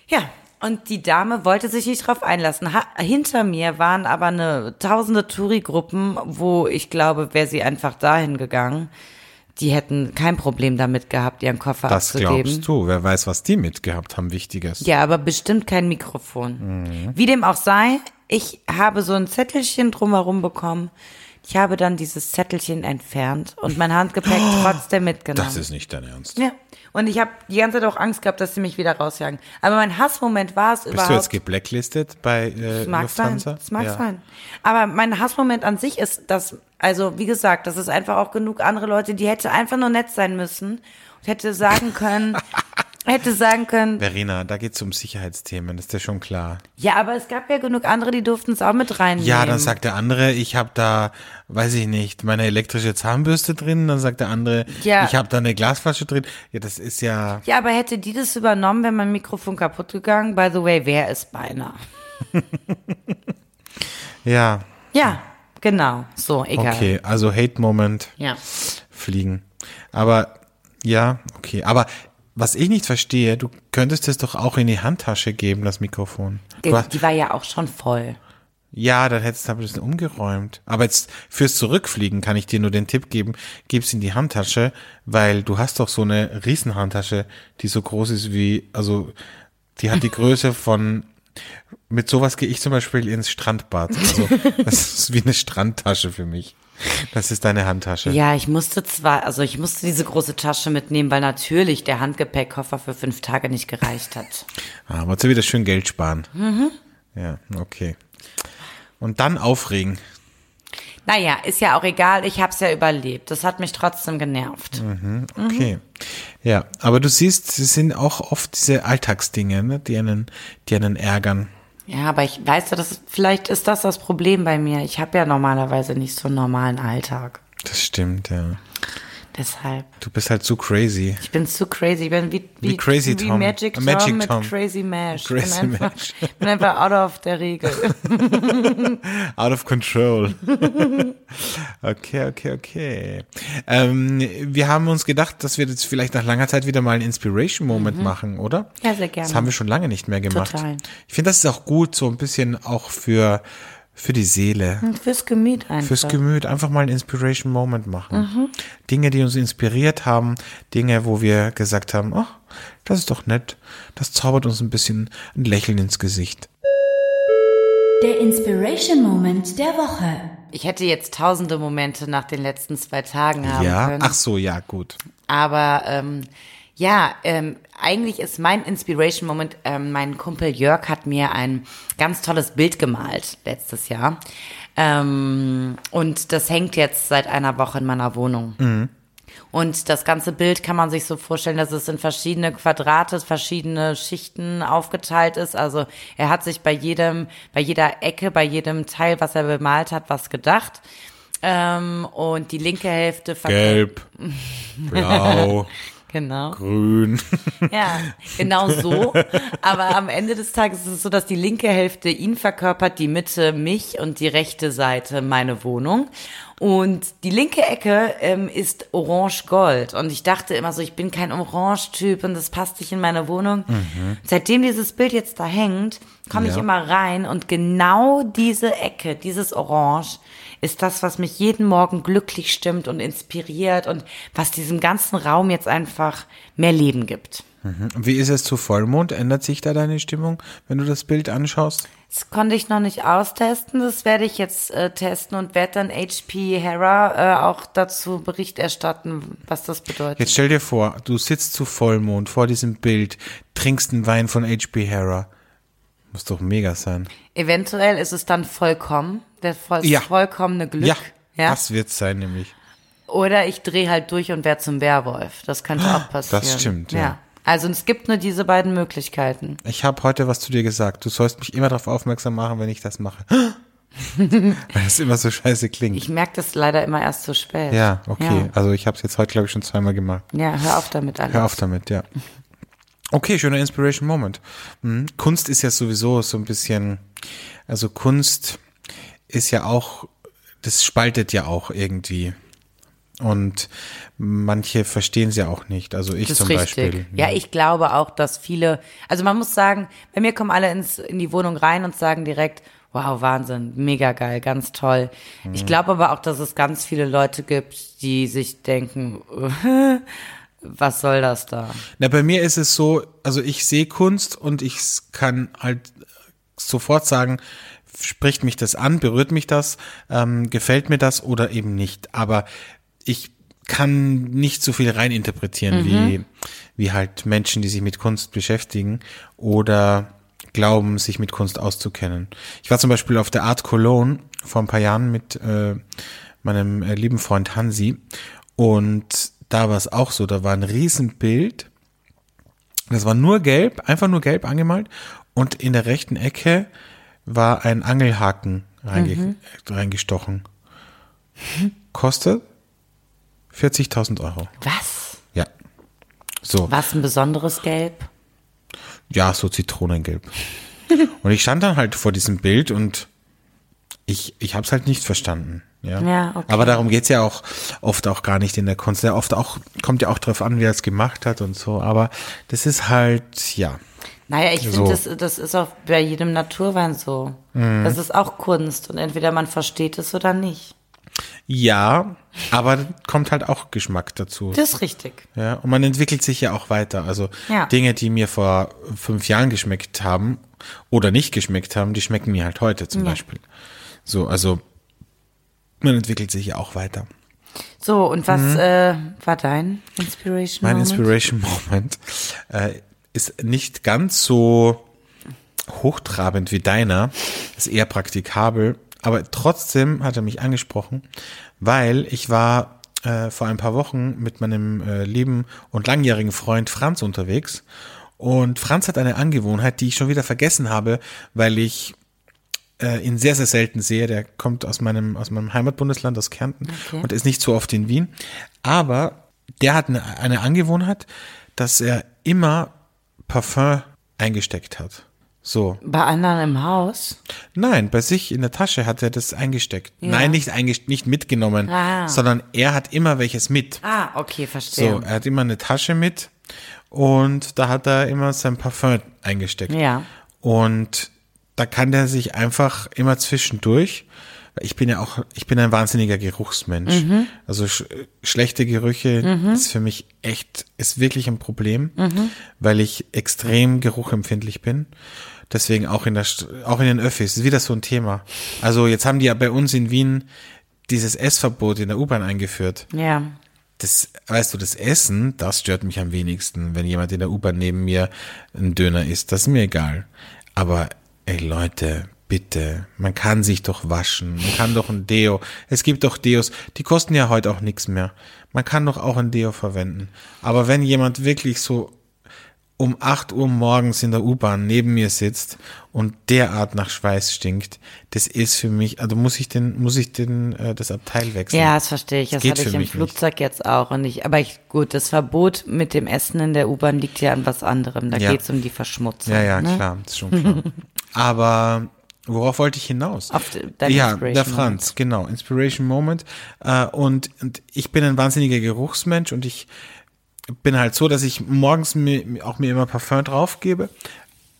Ja, und die Dame wollte sich nicht drauf einlassen. Ha hinter mir waren aber eine tausende Touri-Gruppen, wo ich glaube, wäre sie einfach dahin gegangen, die hätten kein Problem damit gehabt, ihren Koffer Das abzugeben. glaubst du. Wer weiß, was die mitgehabt haben, Wichtiges. Ja, aber bestimmt kein Mikrofon. Wie dem auch sei, ich habe so ein Zettelchen drumherum bekommen. Ich habe dann dieses Zettelchen entfernt und mein Handgepäck trotzdem mitgenommen. Das ist nicht dein Ernst. ja. Und ich habe die ganze Zeit auch Angst gehabt, dass sie mich wieder rausjagen. Aber mein Hassmoment war es Bist überhaupt. du jetzt geblacklistet bei äh, Das mag Lufthansa? sein, das mag ja. sein. Aber mein Hassmoment an sich ist, dass, also wie gesagt, das ist einfach auch genug andere Leute, die hätte einfach nur nett sein müssen und hätte sagen können, hätte sagen können, Verena, da geht's um Sicherheitsthemen, ist dir schon klar. ja, aber es gab ja genug andere, die durften es auch mit reinnehmen. Ja, dann sagt der andere, ich habe da, weiß ich nicht, meine elektrische Zahnbürste drin. Dann sagt der andere, Ja. ich habe da eine Glasflasche drin. Ja, das ist ja. Ja, aber hätte die das übernommen, wäre mein Mikrofon kaputt gegangen? By the way, wer ist beinahe? Ja, Ja, genau. So, egal. okay. Also Hate-Moment, Ja. fliegen. Aber Ja, okay. Aber was ich nicht verstehe, du könntest es doch auch in die Handtasche geben, das Mikrofon. Die, die war ja auch schon voll. ja, dann hättest du aber das umgeräumt. Aber jetzt fürs Zurückfliegen kann ich dir nur den Tipp geben, gib's in die Handtasche, weil du hast doch so eine Riesenhandtasche, die so groß ist wie, also die hat die Größe von, mit sowas gehe ich zum Beispiel ins Strandbad. Also das ist wie eine Strandtasche für mich. Das ist deine Handtasche. Ja, ich musste zwar, also ich musste diese große Tasche mitnehmen, weil natürlich der Handgepäckkoffer für fünf Tage nicht gereicht hat. Ah, wolltest du wieder schön Geld sparen. Ja, okay. Und dann aufregen. Naja, ist ja auch egal, ich hab's ja überlebt. Das hat mich trotzdem genervt. Okay. Ja, aber du siehst, es sind auch oft diese Alltagsdinge, ne, die einen, die einen ärgern. Ja, aber ich weiß ja, das vielleicht ist das das Problem bei mir. Ich habe ja normalerweise nicht so einen normalen Alltag. Das stimmt, ja. Deshalb. Du bist halt zu crazy. Ich bin zu crazy. Ich bin wie, wie, Wie Crazy wie Tom. Magic Tom Magic mit Tom. Crazy Mash. Crazy ich bin einfach, Mash. bin einfach out of der Regel. Out of control. okay, okay, okay. Ähm, wir haben uns gedacht, dass wir jetzt vielleicht nach langer Zeit wieder mal einen Inspiration Moment machen, oder? Mhm. Ja, sehr gerne. Das haben wir schon lange nicht mehr gemacht. Total. Ich finde, das ist auch gut, so ein bisschen auch für, für die Seele. Fürs Gemüt einfach. Fürs Gemüt einfach mal einen Inspiration Moment machen. Mhm. Dinge, die uns inspiriert haben, Dinge, wo wir gesagt haben, oh, das ist doch nett. Das zaubert uns ein bisschen ein Lächeln ins Gesicht. Der Inspiration Moment der Woche. Ich hätte jetzt tausende Momente nach den letzten zwei Tagen haben Ja, können. ach so, ja, gut. Aber ähm, ja, ähm, eigentlich ist mein Inspiration Moment, ähm, mein Kumpel Jörg hat mir ein ganz tolles Bild gemalt letztes Jahr. Ähm, und das hängt jetzt seit einer Woche in meiner Wohnung. Und das ganze Bild kann man sich so vorstellen, dass es in verschiedene Quadrate, verschiedene Schichten aufgeteilt ist. Also er hat sich bei jedem, bei jeder Ecke, bei jedem Teil, was er bemalt hat, was gedacht. Ähm, und die linke Hälfte Gelb, blau, Genau. grün. Ja, genau so. Aber am Ende des Tages ist es so, dass die linke Hälfte ihn verkörpert, die Mitte mich und die rechte Seite meine Wohnung. Und die linke Ecke ähm, ist orange-gold. Und ich dachte immer so, ich bin kein Orange-Typ und das passt nicht in meine Wohnung. Seitdem dieses Bild jetzt da hängt, komme ich Ja. immer rein und genau diese Ecke, dieses Orange, ist das, was mich jeden Morgen glücklich stimmt und inspiriert und was diesem ganzen Raum jetzt einfach mehr Leben gibt. Wie ist es zu Vollmond? Ändert sich da deine Stimmung, wenn du das Bild anschaust? Das konnte ich noch nicht austesten. Das werde ich jetzt äh, testen und werde dann HP Hera äh, auch dazu Bericht erstatten, was das bedeutet. Jetzt stell dir vor, du sitzt zu Vollmond vor diesem Bild, trinkst einen Wein von H.P. Harrer. Muss doch mega sein. Eventuell ist es dann vollkommen, der voll, Ja. vollkommene Glück. Ja, ja? das wird's sein nämlich. Oder ich drehe halt durch und werde zum Werwolf. Das könnte auch passieren. Das stimmt, ja. Also es gibt nur diese beiden Möglichkeiten. Ich habe heute was zu dir gesagt. Du sollst mich immer darauf aufmerksam machen, wenn ich das mache. Weil das immer so scheiße klingt. Ich merke das leider immer erst zu spät. ja, okay. Also ich habe es jetzt heute, glaube ich, schon zweimal gemacht. Ja. ja, hör auf damit, Alex. Hör auf damit, ja. Okay, schöner Inspiration Moment. Mhm. Kunst ist ja sowieso so ein bisschen, also Kunst ist ja auch, das spaltet ja auch irgendwie. Und manche verstehen es ja auch nicht. Also ich zum richtig. Beispiel. Ja, ich glaube auch, dass viele, also man muss sagen, bei mir kommen alle ins, in die Wohnung rein und sagen direkt, wow, Wahnsinn, mega geil, ganz toll. Ich Mhm. glaube aber auch, dass es ganz viele Leute gibt, die sich denken, was soll das da? Na, bei mir ist es so, also ich sehe Kunst und ich kann halt sofort sagen, spricht mich das an, berührt mich das, ähm, gefällt mir das oder eben nicht. Aber ich kann nicht so viel reininterpretieren wie, wie halt Menschen, die sich mit Kunst beschäftigen oder glauben, sich mit Kunst auszukennen. Ich war zum Beispiel auf der Art Cologne vor ein paar Jahren mit äh, meinem äh, lieben Freund Hansi und da war es auch so, da war ein Riesenbild, das war nur gelb, einfach nur gelb angemalt und in der rechten Ecke war ein Angelhaken reinge reingestochen. Kostet 40.000 Euro. Was? Ja. So. Was ein besonderes Gelb? Ja, so Zitronengelb. und ich stand dann halt vor diesem Bild und ich, ich habe es halt nicht verstanden. Ja, Ja, okay. aber darum geht's ja auch oft auch gar nicht in der Kunst. Ja, oft auch, kommt ja auch drauf an, wie er es gemacht hat und so. Aber das ist halt, ja. Naja, ich So. finde, das, das ist auch bei jedem Naturwein so. Mhm. Das ist auch Kunst und entweder man versteht es oder nicht. Ja, aber kommt halt auch Geschmack dazu. Das ist richtig. Ja, und man entwickelt sich ja auch weiter. Also Ja. Dinge, die mir vor fünf Jahren geschmeckt haben oder nicht geschmeckt haben, die schmecken mir halt heute zum Ja. Beispiel. So, also man entwickelt sich ja auch weiter. So, und was äh, war dein Inspiration Mhm. Mein Moment? Inspiration Moment äh, ist nicht ganz so hochtrabend wie deiner, ist eher praktikabel, aber trotzdem hat er mich angesprochen, weil ich war äh, vor ein paar Wochen mit meinem äh, lieben und langjährigen Freund Franz unterwegs und Franz hat eine Angewohnheit, die ich schon wieder vergessen habe, weil ich äh, ihn sehr, sehr selten sehe. Der kommt aus meinem, aus meinem Heimatbundesland, aus Kärnten Okay. und ist nicht so oft in Wien. Aber der hat eine, eine Angewohnheit, dass er immer Parfum eingesteckt hat. So. Bei anderen im Haus? Nein, bei sich in der Tasche hat er das eingesteckt. Nein, nicht eingesteckt, nicht mitgenommen, Ah. sondern er hat immer welches mit. Ah, okay, verstehe. So, er hat immer eine Tasche mit und da hat er immer sein Parfum eingesteckt. Ja. Und da kann der sich einfach immer zwischendurch, ich bin ja auch, ich bin ein wahnsinniger Geruchsmensch. Also sch schlechte Gerüche ist für mich echt, ist wirklich ein Problem, weil ich extrem geruchempfindlich bin. Deswegen auch in der, auch in den Öffis, ist wieder so ein Thema. Also jetzt haben die ja bei uns in Wien dieses Essverbot in der U-Bahn eingeführt. Ja. Das, weißt du, das Essen, das stört mich am wenigsten, wenn jemand in der U-Bahn neben mir ein Döner isst. Das ist mir egal. Aber, ey Leute, bitte, man kann sich doch waschen. Man kann doch ein Deo. Es gibt doch Deos, die kosten ja heute auch nichts mehr. Man kann doch auch ein Deo verwenden. Aber wenn jemand wirklich so um 8 Uhr morgens in der U-Bahn neben mir sitzt und derart nach Schweiß stinkt, das ist für mich, also muss ich den, muss ich den, äh, das Abteil wechseln. Ja, das verstehe ich. Das geht hatte ich im mich nicht. Flugzeug jetzt auch. Und ich, aber ich, gut, das Verbot mit dem Essen in der U-Bahn liegt ja an was anderem. Da Ja. geht's um die Verschmutzung. Ja, ja, ne? klar, ist schon klar. Aber worauf wollte ich hinaus? Auf de- dein ja, der Franz, genau, Inspiration Moment. Äh, und, und ich bin ein wahnsinniger Geruchsmensch und ich bin halt so, dass ich morgens mir, auch mir immer Parfum draufgebe,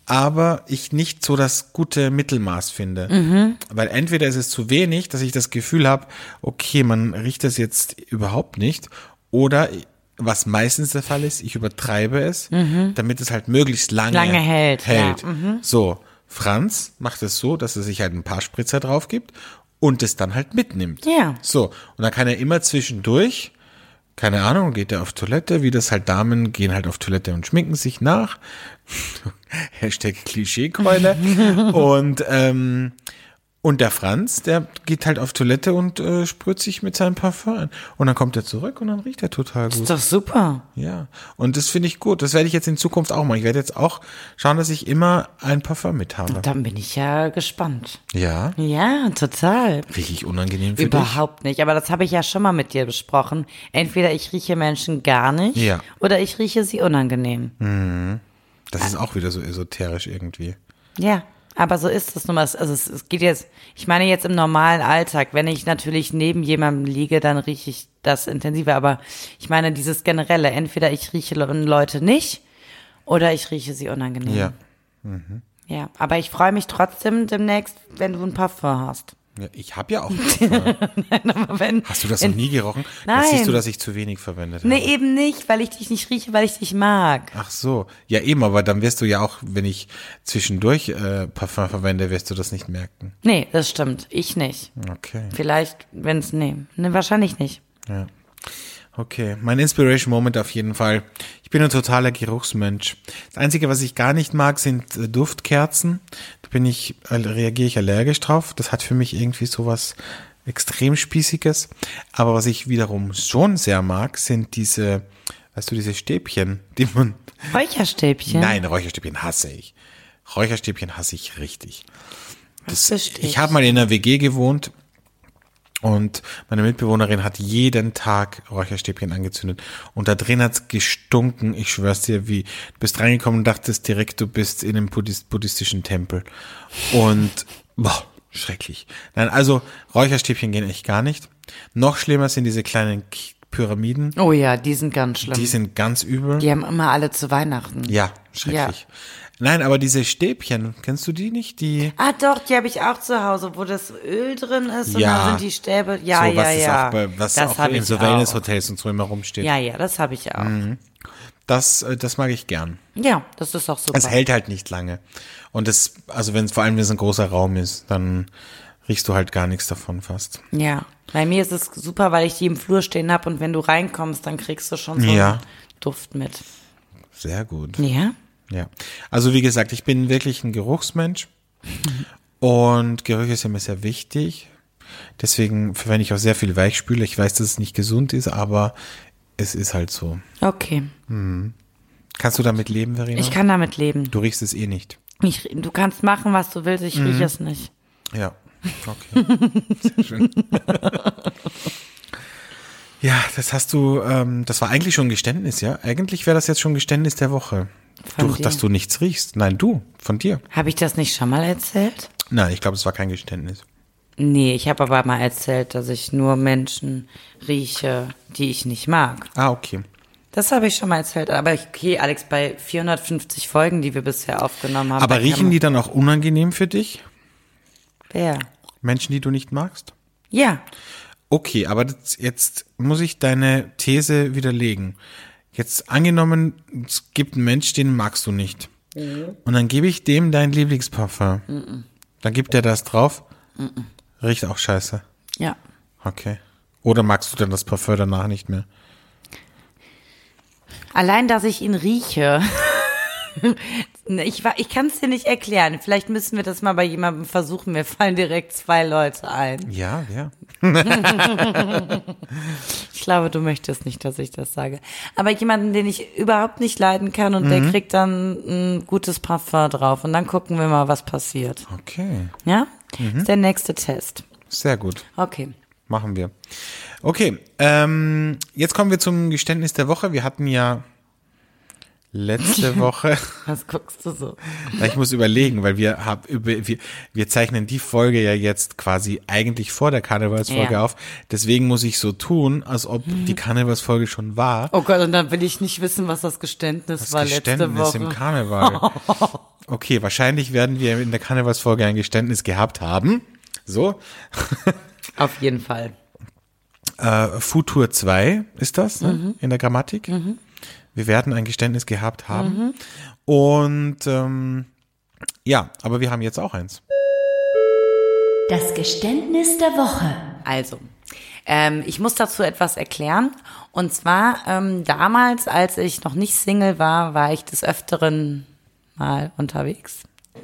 aber ich nicht so das gute Mittelmaß finde. Mhm. Weil entweder ist es zu wenig, dass ich das Gefühl habe, okay, man riecht das jetzt überhaupt nicht, oder was meistens der Fall ist, ich übertreibe es, damit es halt möglichst lange, Mhm. Lange hält, hält. ja, mhm. So, Franz macht es so, dass er sich halt ein paar Spritzer drauf gibt und es dann halt mitnimmt. Ja. So, und dann kann er immer zwischendurch, keine Ahnung, geht er auf Toilette, wie das halt Damen gehen halt auf Toilette und schminken sich nach. Hashtag Klischeekeule. und, ähm, und der Franz, der geht halt auf Toilette und äh, sprüht sich mit seinem Parfum an. Und dann kommt er zurück und dann riecht er total gut. Ist doch super. Ja, und das finde ich gut. Das werde ich jetzt in Zukunft auch machen. Ich werde jetzt auch schauen, dass ich immer ein Parfum mit habe. Dann bin ich ja gespannt. Ja, Ja, total. richtig unangenehm für Überhaupt nicht. Aber das habe ich ja schon mal mit dir besprochen. Entweder ich rieche Menschen gar nicht Ja. oder ich rieche sie unangenehm. dich. Das ist auch wieder so esoterisch irgendwie. Ja, aber so ist es nun mal. Also es, es geht jetzt, ich meine jetzt im normalen Alltag, wenn ich natürlich neben jemandem liege, dann rieche ich das intensiver. Aber ich meine dieses generelle, entweder ich rieche Le- Leute nicht oder ich rieche sie unangenehm. Ja. Ja, aber ich freue mich trotzdem demnächst, wenn du ein Parfum hast. Ja ich habe ja auch Parfum. Aber wenn, Hast du das noch nie gerochen? Nein. Das siehst du, dass ich zu wenig verwendet habe. Nee, eben nicht, weil ich dich nicht rieche, weil ich dich mag. Ach so. Ja, eben, aber dann wirst du ja auch, wenn ich zwischendurch äh, Parfum verwende, wirst du das nicht merken. Nee, das stimmt. Ich nicht. Okay. Vielleicht, wenn es, nee. Nee, wahrscheinlich nicht. Ja. Okay, mein Inspiration Moment auf jeden Fall. Ich bin ein totaler Geruchsmensch. Das Einzige, was ich gar nicht mag, sind äh, Duftkerzen. Da bin ich, äh, reagiere ich allergisch drauf. Das hat für mich irgendwie sowas extrem Spießiges. Aber was ich wiederum schon sehr mag, sind diese, weißt du, diese Stäbchen, die man, Räucherstäbchen. nein, Räucherstäbchen hasse ich. Räucherstäbchen hasse ich richtig. Das, ich. habe mal in einer WG gewohnt und meine Mitbewohnerin hat jeden Tag Räucherstäbchen angezündet. Und da drin hat's gestunken. Ich schwör's dir, wie du bist reingekommen und dachtest direkt, du bist in einem Buddhist, buddhistischen Tempel. Und boah, Schrecklich. Nein, also Räucherstäbchen gehen echt gar nicht. Noch schlimmer sind diese kleinen Pyramiden. Oh ja, die sind ganz schlimm. Die sind ganz übel. Die haben immer alle zu Weihnachten. Ja, schrecklich. Nein, aber diese Stäbchen, kennst du die nicht? Die Ah doch, die habe ich auch zu Hause, wo das Öl drin ist und Ja. dann sind die Stäbe. Ja, so, ja, was es ja. auch, bei, was das auch in so. Wellnesshotels und so immer rumsteht. Ja, ja, das habe ich auch. Mhm. Das, äh, das mag ich gern. Ja, das ist auch super. Es hält halt nicht lange. Und das, also wenn es vor allem wenn es ein großer Raum ist, dann riechst du halt gar nichts davon fast. Ja, bei mir ist es super, weil ich die im Flur stehen habe und wenn du reinkommst, dann kriegst du schon so Ja. einen Duft mit. Sehr gut. Ja? Ja. Also wie gesagt, ich bin wirklich ein Geruchsmensch. Und Gerüche sind mir sehr wichtig. Deswegen verwende ich auch sehr viel Weichspüler. Ich weiß, dass es nicht gesund ist, aber es ist halt so. Okay. Kannst du damit leben, Verena? Ich kann damit leben. du riechst es eh nicht. Ich, du kannst machen, was du willst, ich Mhm. rieche es nicht. Ja, okay. Sehr schön. ja, das hast du, ähm, das war eigentlich schon ein Geständnis, ja? Eigentlich wäre das jetzt schon ein Geständnis der Woche. Von du, dir. dass du nichts riechst. Nein, du, von dir. Habe ich das nicht schon mal erzählt? Nein, ich glaube, es war kein Geständnis. Nee, ich habe aber mal erzählt, dass ich nur Menschen rieche, die ich nicht mag. Ah, okay. Das habe ich schon mal erzählt. Aber okay, Alex, bei 450 Folgen, die wir bisher aufgenommen haben. Aber riechen die dann auch unangenehm für dich? Wer? Menschen, die du nicht magst? Ja. Okay, aber das, jetzt muss ich deine These widerlegen. Jetzt angenommen, es gibt einen Mensch, den magst du nicht. Und dann gebe ich dem dein Lieblingsparfum. Dann gibt er das drauf. Riecht auch scheiße. Ja. Okay. Oder magst du dann das Parfum danach nicht mehr? Allein, dass ich ihn rieche. Ich, wa- ich kann es dir nicht erklären. Vielleicht müssen wir das mal bei jemandem versuchen. Mir fallen direkt zwei Leute ein. Ja, ja. Ich glaube, du möchtest nicht, dass ich das sage. Aber jemanden, den ich überhaupt nicht leiden kann und der kriegt dann ein gutes Parfum drauf. Und dann gucken wir mal, was passiert. Okay. Ja? Ist der nächste Test. Sehr gut. Okay. Machen wir. Okay, ähm, jetzt kommen wir zum Geständnis der Woche. Wir hatten ja letzte Woche, Was guckst du so? ich muss überlegen, weil wir über, wir, wir zeichnen die Folge ja jetzt quasi eigentlich vor der Karnevalsfolge Ja. auf. Deswegen muss ich so tun, als ob die Karnevalsfolge schon war. Oh Gott, und dann will ich nicht wissen, was das Geständnis Das war letzte Geständnis Woche. im Karneval. Okay, wahrscheinlich werden wir in der Karnevalsfolge ein Geständnis gehabt haben. So, Auf jeden Fall. Äh, Futur 2 ist das ne? Mhm. in der Grammatik. Wir werden ein Geständnis gehabt haben. Und ähm, ja, aber wir haben jetzt auch eins. Das Geständnis der Woche. Also, ähm, ich muss dazu etwas erklären. Und zwar, ähm, damals, als ich noch nicht Single war, war ich des Öfteren mal unterwegs.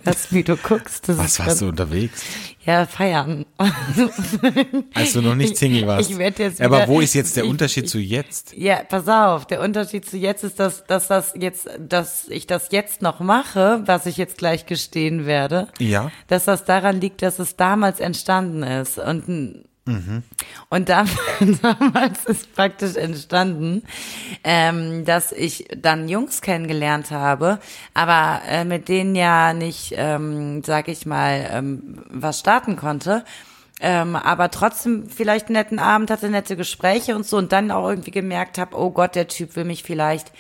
Das, wie du guckst. Das Was warst du unterwegs? Ja, feiern. Als du noch nicht Single warst. ich werd jetzt aber wieder- wo ist jetzt der ich- Unterschied ich- zu jetzt? Ja, pass auf, der Unterschied zu jetzt ist, dass, dass das jetzt, dass ich das jetzt noch mache, was ich jetzt gleich gestehen werde. Ja. Dass das daran liegt, dass es damals entstanden ist. Und, n- und dam damals ist praktisch entstanden, ähm, dass ich dann Jungs kennengelernt habe, aber äh, mit denen ja nicht, ähm, sag ich mal, ähm, was starten konnte. Ähm, aber trotzdem vielleicht einen netten Abend hatte, nette Gespräche und so und dann auch irgendwie gemerkt habe, oh Gott, der Typ will mich vielleicht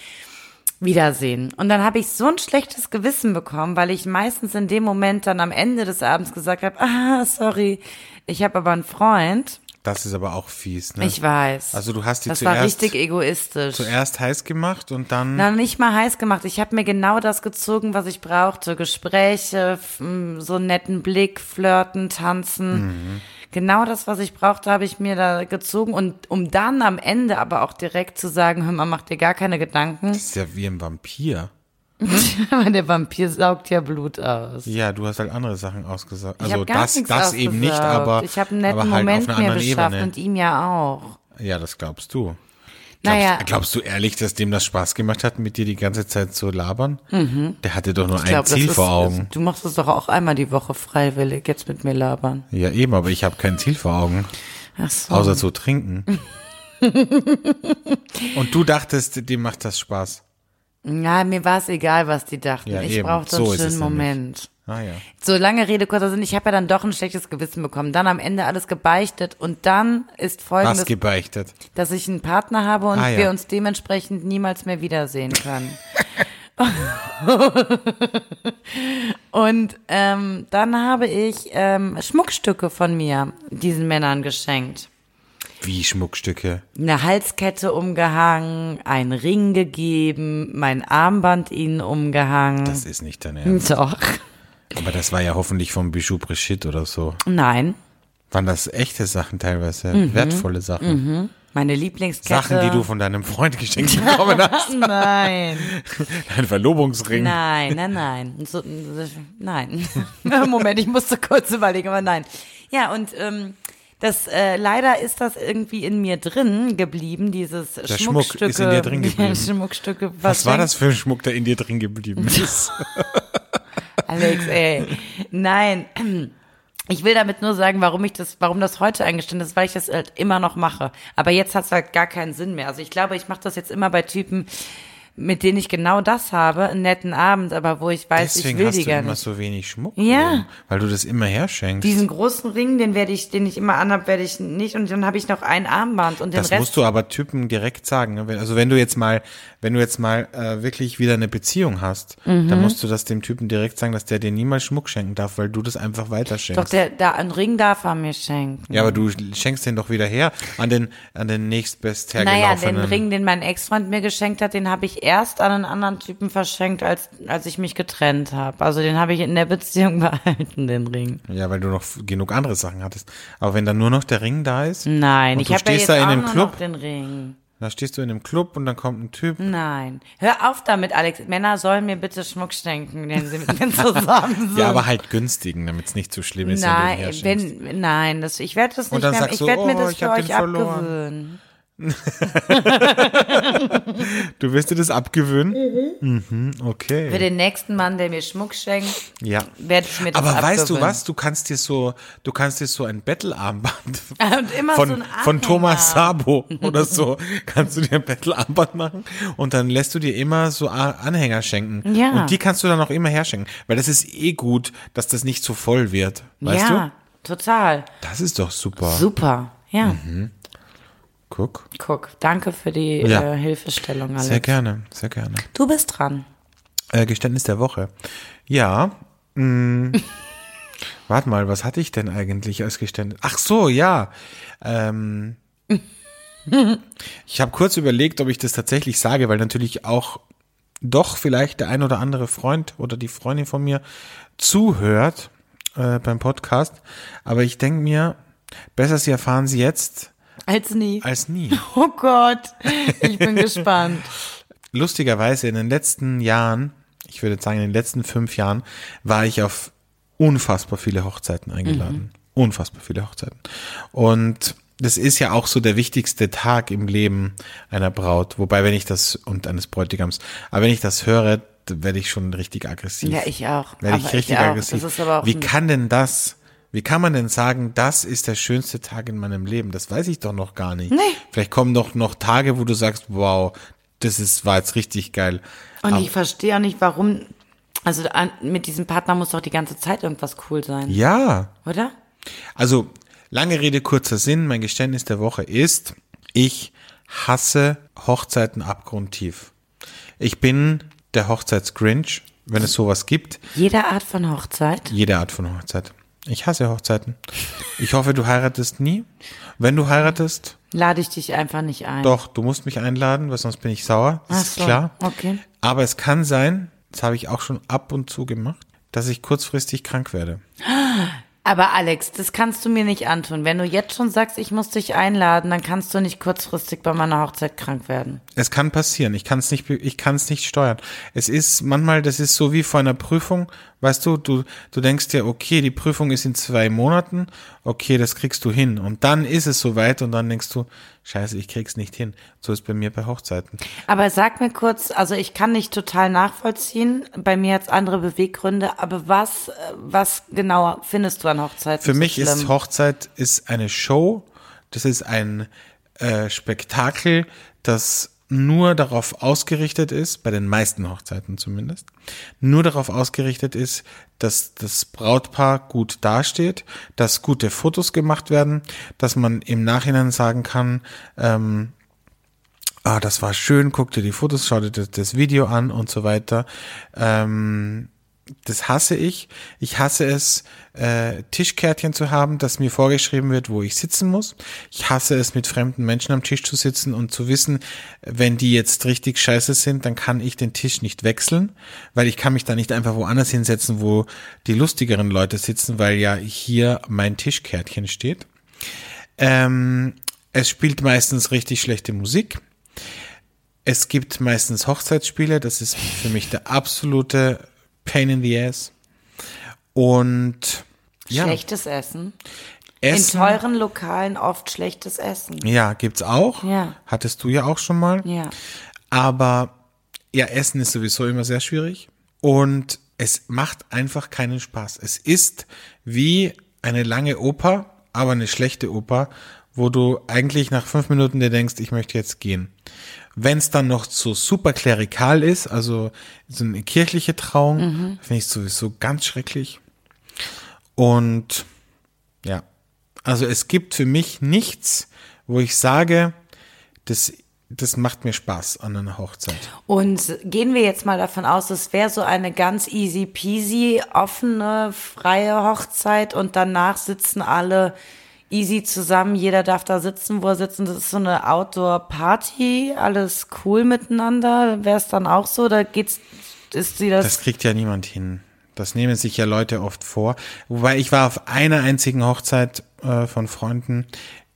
wiedersehen. Und dann habe ich so ein schlechtes Gewissen bekommen, weil ich meistens in dem Moment dann am Ende des Abends gesagt habe, ah, sorry, ich habe aber einen Freund. Das ist aber auch fies, ne? Ich weiß. Also du hast die das zuerst, war richtig egoistisch. zuerst heiß gemacht und dann. Na, nicht mal heiß gemacht. Ich habe mir genau das gezogen, was ich brauchte. Gespräche, so einen netten Blick, flirten, tanzen. Genau das, was ich brauchte, habe ich mir da gezogen. Und um dann am Ende aber auch direkt zu sagen, hör mal, mach dir gar keine Gedanken. das ist ja wie ein Vampir. Aber der Vampir saugt ja Blut aus. Ja, du hast halt andere Sachen ausgesagt. Also das, das eben nicht, aber, Ich habe einen netten halt Moment mir beschafft Ebene. und ihm ja auch. Ja, das glaubst du. Glaubst, Naja. glaubst du ehrlich, dass dem das Spaß gemacht hat, mit dir die ganze Zeit zu labern? Der hatte doch nur Ich ein glaub, Ziel ist, vor Augen. Du machst es doch auch einmal die Woche freiwillig, jetzt mit mir labern. Ja, eben, aber ich habe kein Ziel vor Augen, Ach so. außer zu trinken. Und du dachtest, dem macht das Spaß. Ja, mir war es egal, was die dachten. Ja, ich brauchte So einen schönen. Moment. Ah ja. So lange Rede, kurzer Sinn, ich habe ja dann doch ein schlechtes Gewissen bekommen. Dann am Ende alles gebeichtet und dann ist Was folgendes, gebeichtet? dass ich einen Partner habe und Ah, ja. wir uns dementsprechend niemals mehr wiedersehen können. und ähm, dann habe ich ähm, Schmuckstücke von mir diesen Männern geschenkt. Wie Schmuckstücke? Eine Halskette umgehangen, einen Ring gegeben, mein Armband ihnen umgehangen. Das ist nicht dein Ernst. Doch. Aber das war ja hoffentlich vom Bijou Brigitte oder so. Nein. Waren das echte Sachen teilweise? Mhm. Wertvolle Sachen? Meine Lieblingskette. Sachen, die du von deinem Freund geschenkt bekommen hast? Nein. Ein Verlobungsring? Nein, nein, nein. So, nein. Moment, ich musste kurz überlegen, aber nein. Ja, und ähm, das äh, leider ist das irgendwie in mir drin geblieben, dieses Der Schmuck Schmuckstücke. ist in dir drin geblieben. Schmuckstücke. Was war schenkt- das für ein Schmuck, der in dir drin geblieben ist? Alex, ey. Nein. Ich will damit nur sagen, warum ich das, warum das heute eingestanden ist, weil ich das halt immer noch mache. Aber jetzt hat es halt gar keinen Sinn mehr. Also ich glaube, ich mache das jetzt immer bei Typen, mit denen ich genau das habe, einen netten Abend, aber wo ich weiß, Deswegen ich will hast die du gar immer nicht. so wenig Schmuck. Ja. rum, Weil du das immer herschenkst. Diesen großen Ring, den werde ich, den ich immer anhab, werde ich nicht. Und dann habe ich noch ein Armband und den das Rest. musst du aber Typen direkt sagen. ne? Also wenn du jetzt mal, wenn du jetzt mal äh, wirklich wieder eine Beziehung hast, Mhm. dann musst du das dem Typen direkt sagen, dass der dir niemals Schmuck schenken darf, weil du das einfach weiter Doch, schenkst. der, da, einen Ring darf er mir schenken. ja, aber du schenkst den doch wieder her an den, an den nächstbest Naja, den Ring, den mein Ex-Freund mir geschenkt hat, den habe ich erst an einen anderen Typen verschenkt, als, als ich mich getrennt habe. Also den habe ich in der Beziehung behalten, den Ring. Ja, weil du noch genug andere Sachen hattest. Aber wenn dann nur noch der Ring da ist, Nein, ich habe ja jetzt da in auch Club? noch den Ring. da stehst du in einem Club und dann kommt ein Typ. Nein. Hör auf damit, Alex. Männer sollen mir bitte Schmuck schenken, wenn sie mit mir zusammen sind. Ja, aber halt günstigen, damit es nicht zu schlimm ist, wenn Nein, herschenkst. wenn, nein, das, ich werde das nicht mehr, ich werde mir oh, das ich für euch abgewöhnen. Du wirst dir das abgewöhnen? Mhm. okay. Für den nächsten Mann, der mir Schmuck schenkt, Ja. werde ich mir das Aber abgewöhnen. weißt du was? Du kannst dir so, du kannst dir so ein Bettelarmband von, so ein von. Thomas Sabo oder so, kannst du dir ein Bettelarmband machen und dann lässt du dir immer so Anhänger schenken. Ja. Und die kannst du dann auch immer herschenken. Weil das ist eh gut, dass das nicht so voll wird. Weißt ja, du? total. Das ist doch super. Super. Ja, Guck. guck. Danke für die Ja. äh, Hilfestellung, Alex. Sehr gerne, sehr gerne. Du bist dran. Äh, Geständnis der Woche. Ja. Mh, warte mal, was hatte ich denn eigentlich als Geständnis? Ach so, ja. Ähm, ich habe kurz überlegt, ob ich das tatsächlich sage, weil natürlich auch doch vielleicht der ein oder andere Freund oder die Freundin von mir zuhört äh, beim Podcast. Aber ich denke mir, besser sie erfahren sie jetzt Als nie. als nie. Oh Gott, ich bin gespannt. lustigerweise in den letzten Jahren, ich würde sagen in den letzten fünf Jahren, war ich auf unfassbar viele Hochzeiten eingeladen. Unfassbar viele Hochzeiten. Und das ist ja auch so der wichtigste Tag im Leben einer Braut. Wobei, wenn ich das, und eines Bräutigams, aber wenn ich das höre, werde ich schon richtig aggressiv. Ja, ich auch. Werde ich richtig auch. aggressiv. Wie kann denn das, wie kann man denn sagen, das ist der schönste Tag in meinem Leben? Das weiß ich doch noch gar nicht. Nee. Vielleicht kommen doch noch Tage, wo du sagst, wow, das ist, war jetzt richtig geil. Und Aber- ich verstehe auch nicht, warum. Also mit diesem Partner muss doch die ganze Zeit irgendwas cool sein, Ja, oder? also lange Rede, kurzer Sinn. Mein Geständnis der Woche ist, ich hasse Hochzeiten abgrundtief. Ich bin der Hochzeitsgrinch, wenn es sowas gibt. Jede Art von Hochzeit. Jede Art von Hochzeit. Ich hasse Hochzeiten. Ich hoffe, du heiratest nie. Wenn du heiratest, Lade ich dich einfach nicht ein. doch, du musst mich einladen, weil sonst bin ich sauer. Das Ach ist so, klar. okay. Aber es kann sein, das habe ich auch schon ab und zu gemacht, dass ich kurzfristig krank werde. Aber Alex, das kannst du mir nicht antun. Wenn du jetzt schon sagst, ich muss dich einladen, dann kannst du nicht kurzfristig bei meiner Hochzeit krank werden. Es kann passieren. Ich kann es nicht, ich kann es nicht steuern. Es ist manchmal, das ist so wie vor einer Prüfung. Weißt du, du, du denkst dir, okay, die Prüfung ist in zwei Monaten. Okay, das kriegst du hin. Und dann ist es soweit und dann denkst du, scheiße, ich krieg's nicht hin. So ist bei mir bei Hochzeiten. Aber sag mir kurz, also ich kann nicht total nachvollziehen. Bei mir hat's andere Beweggründe. Aber was, äh, was genau findest du an Hochzeiten? Für so mich ist? Hochzeit ist eine Show. Das ist ein äh, Spektakel, das nur darauf ausgerichtet ist, bei den meisten Hochzeiten zumindest, nur darauf ausgerichtet ist, dass das Brautpaar gut dasteht, dass gute Fotos gemacht werden, dass man im Nachhinein sagen kann, ähm, ah, das war schön, guck dir die Fotos, schau dir das, das Video an und so weiter. Ähm, das hasse ich. Ich hasse es, äh, Tischkärtchen zu haben, dass mir vorgeschrieben wird, wo ich sitzen muss. Ich hasse es, mit fremden Menschen am Tisch zu sitzen und zu wissen, wenn die jetzt richtig scheiße sind, dann kann ich den Tisch nicht wechseln, weil ich kann mich da nicht einfach woanders hinsetzen, wo die lustigeren Leute sitzen, weil ja hier mein Tischkärtchen steht. Ähm, es spielt meistens richtig schlechte Musik. Es gibt meistens Hochzeitsspiele, das ist für mich der absolute Pain in the Ass. Und ja, Schlechtes Essen. Essen, In teuren Lokalen oft schlechtes Essen. ja, gibt's auch. Ja. Hattest du ja auch schon mal. Ja. Aber ja, Essen ist sowieso immer sehr schwierig. Und es macht einfach keinen Spaß. Es ist wie eine lange Oper, aber eine schlechte Oper, wo du eigentlich nach fünf Minuten dir denkst, ich möchte jetzt gehen. Wenn es dann noch so super klerikal ist, also so eine kirchliche Trauung, finde ich sowieso ganz schrecklich. Und ja, also es gibt für mich nichts, wo ich sage, das, das macht mir Spaß an einer Hochzeit. Und gehen wir jetzt mal davon aus, es wäre so eine ganz easy peasy, offene, freie Hochzeit und danach sitzen alle easy zusammen. Jeder darf da sitzen, wo er sitzt. Und das ist so eine Outdoor-Party, alles cool miteinander. Wäre es dann auch so? Da geht's, ist sie das? Das kriegt ja niemand hin. Das nehmen sich ja Leute oft vor. Wobei ich war auf einer einzigen Hochzeit äh, von Freunden,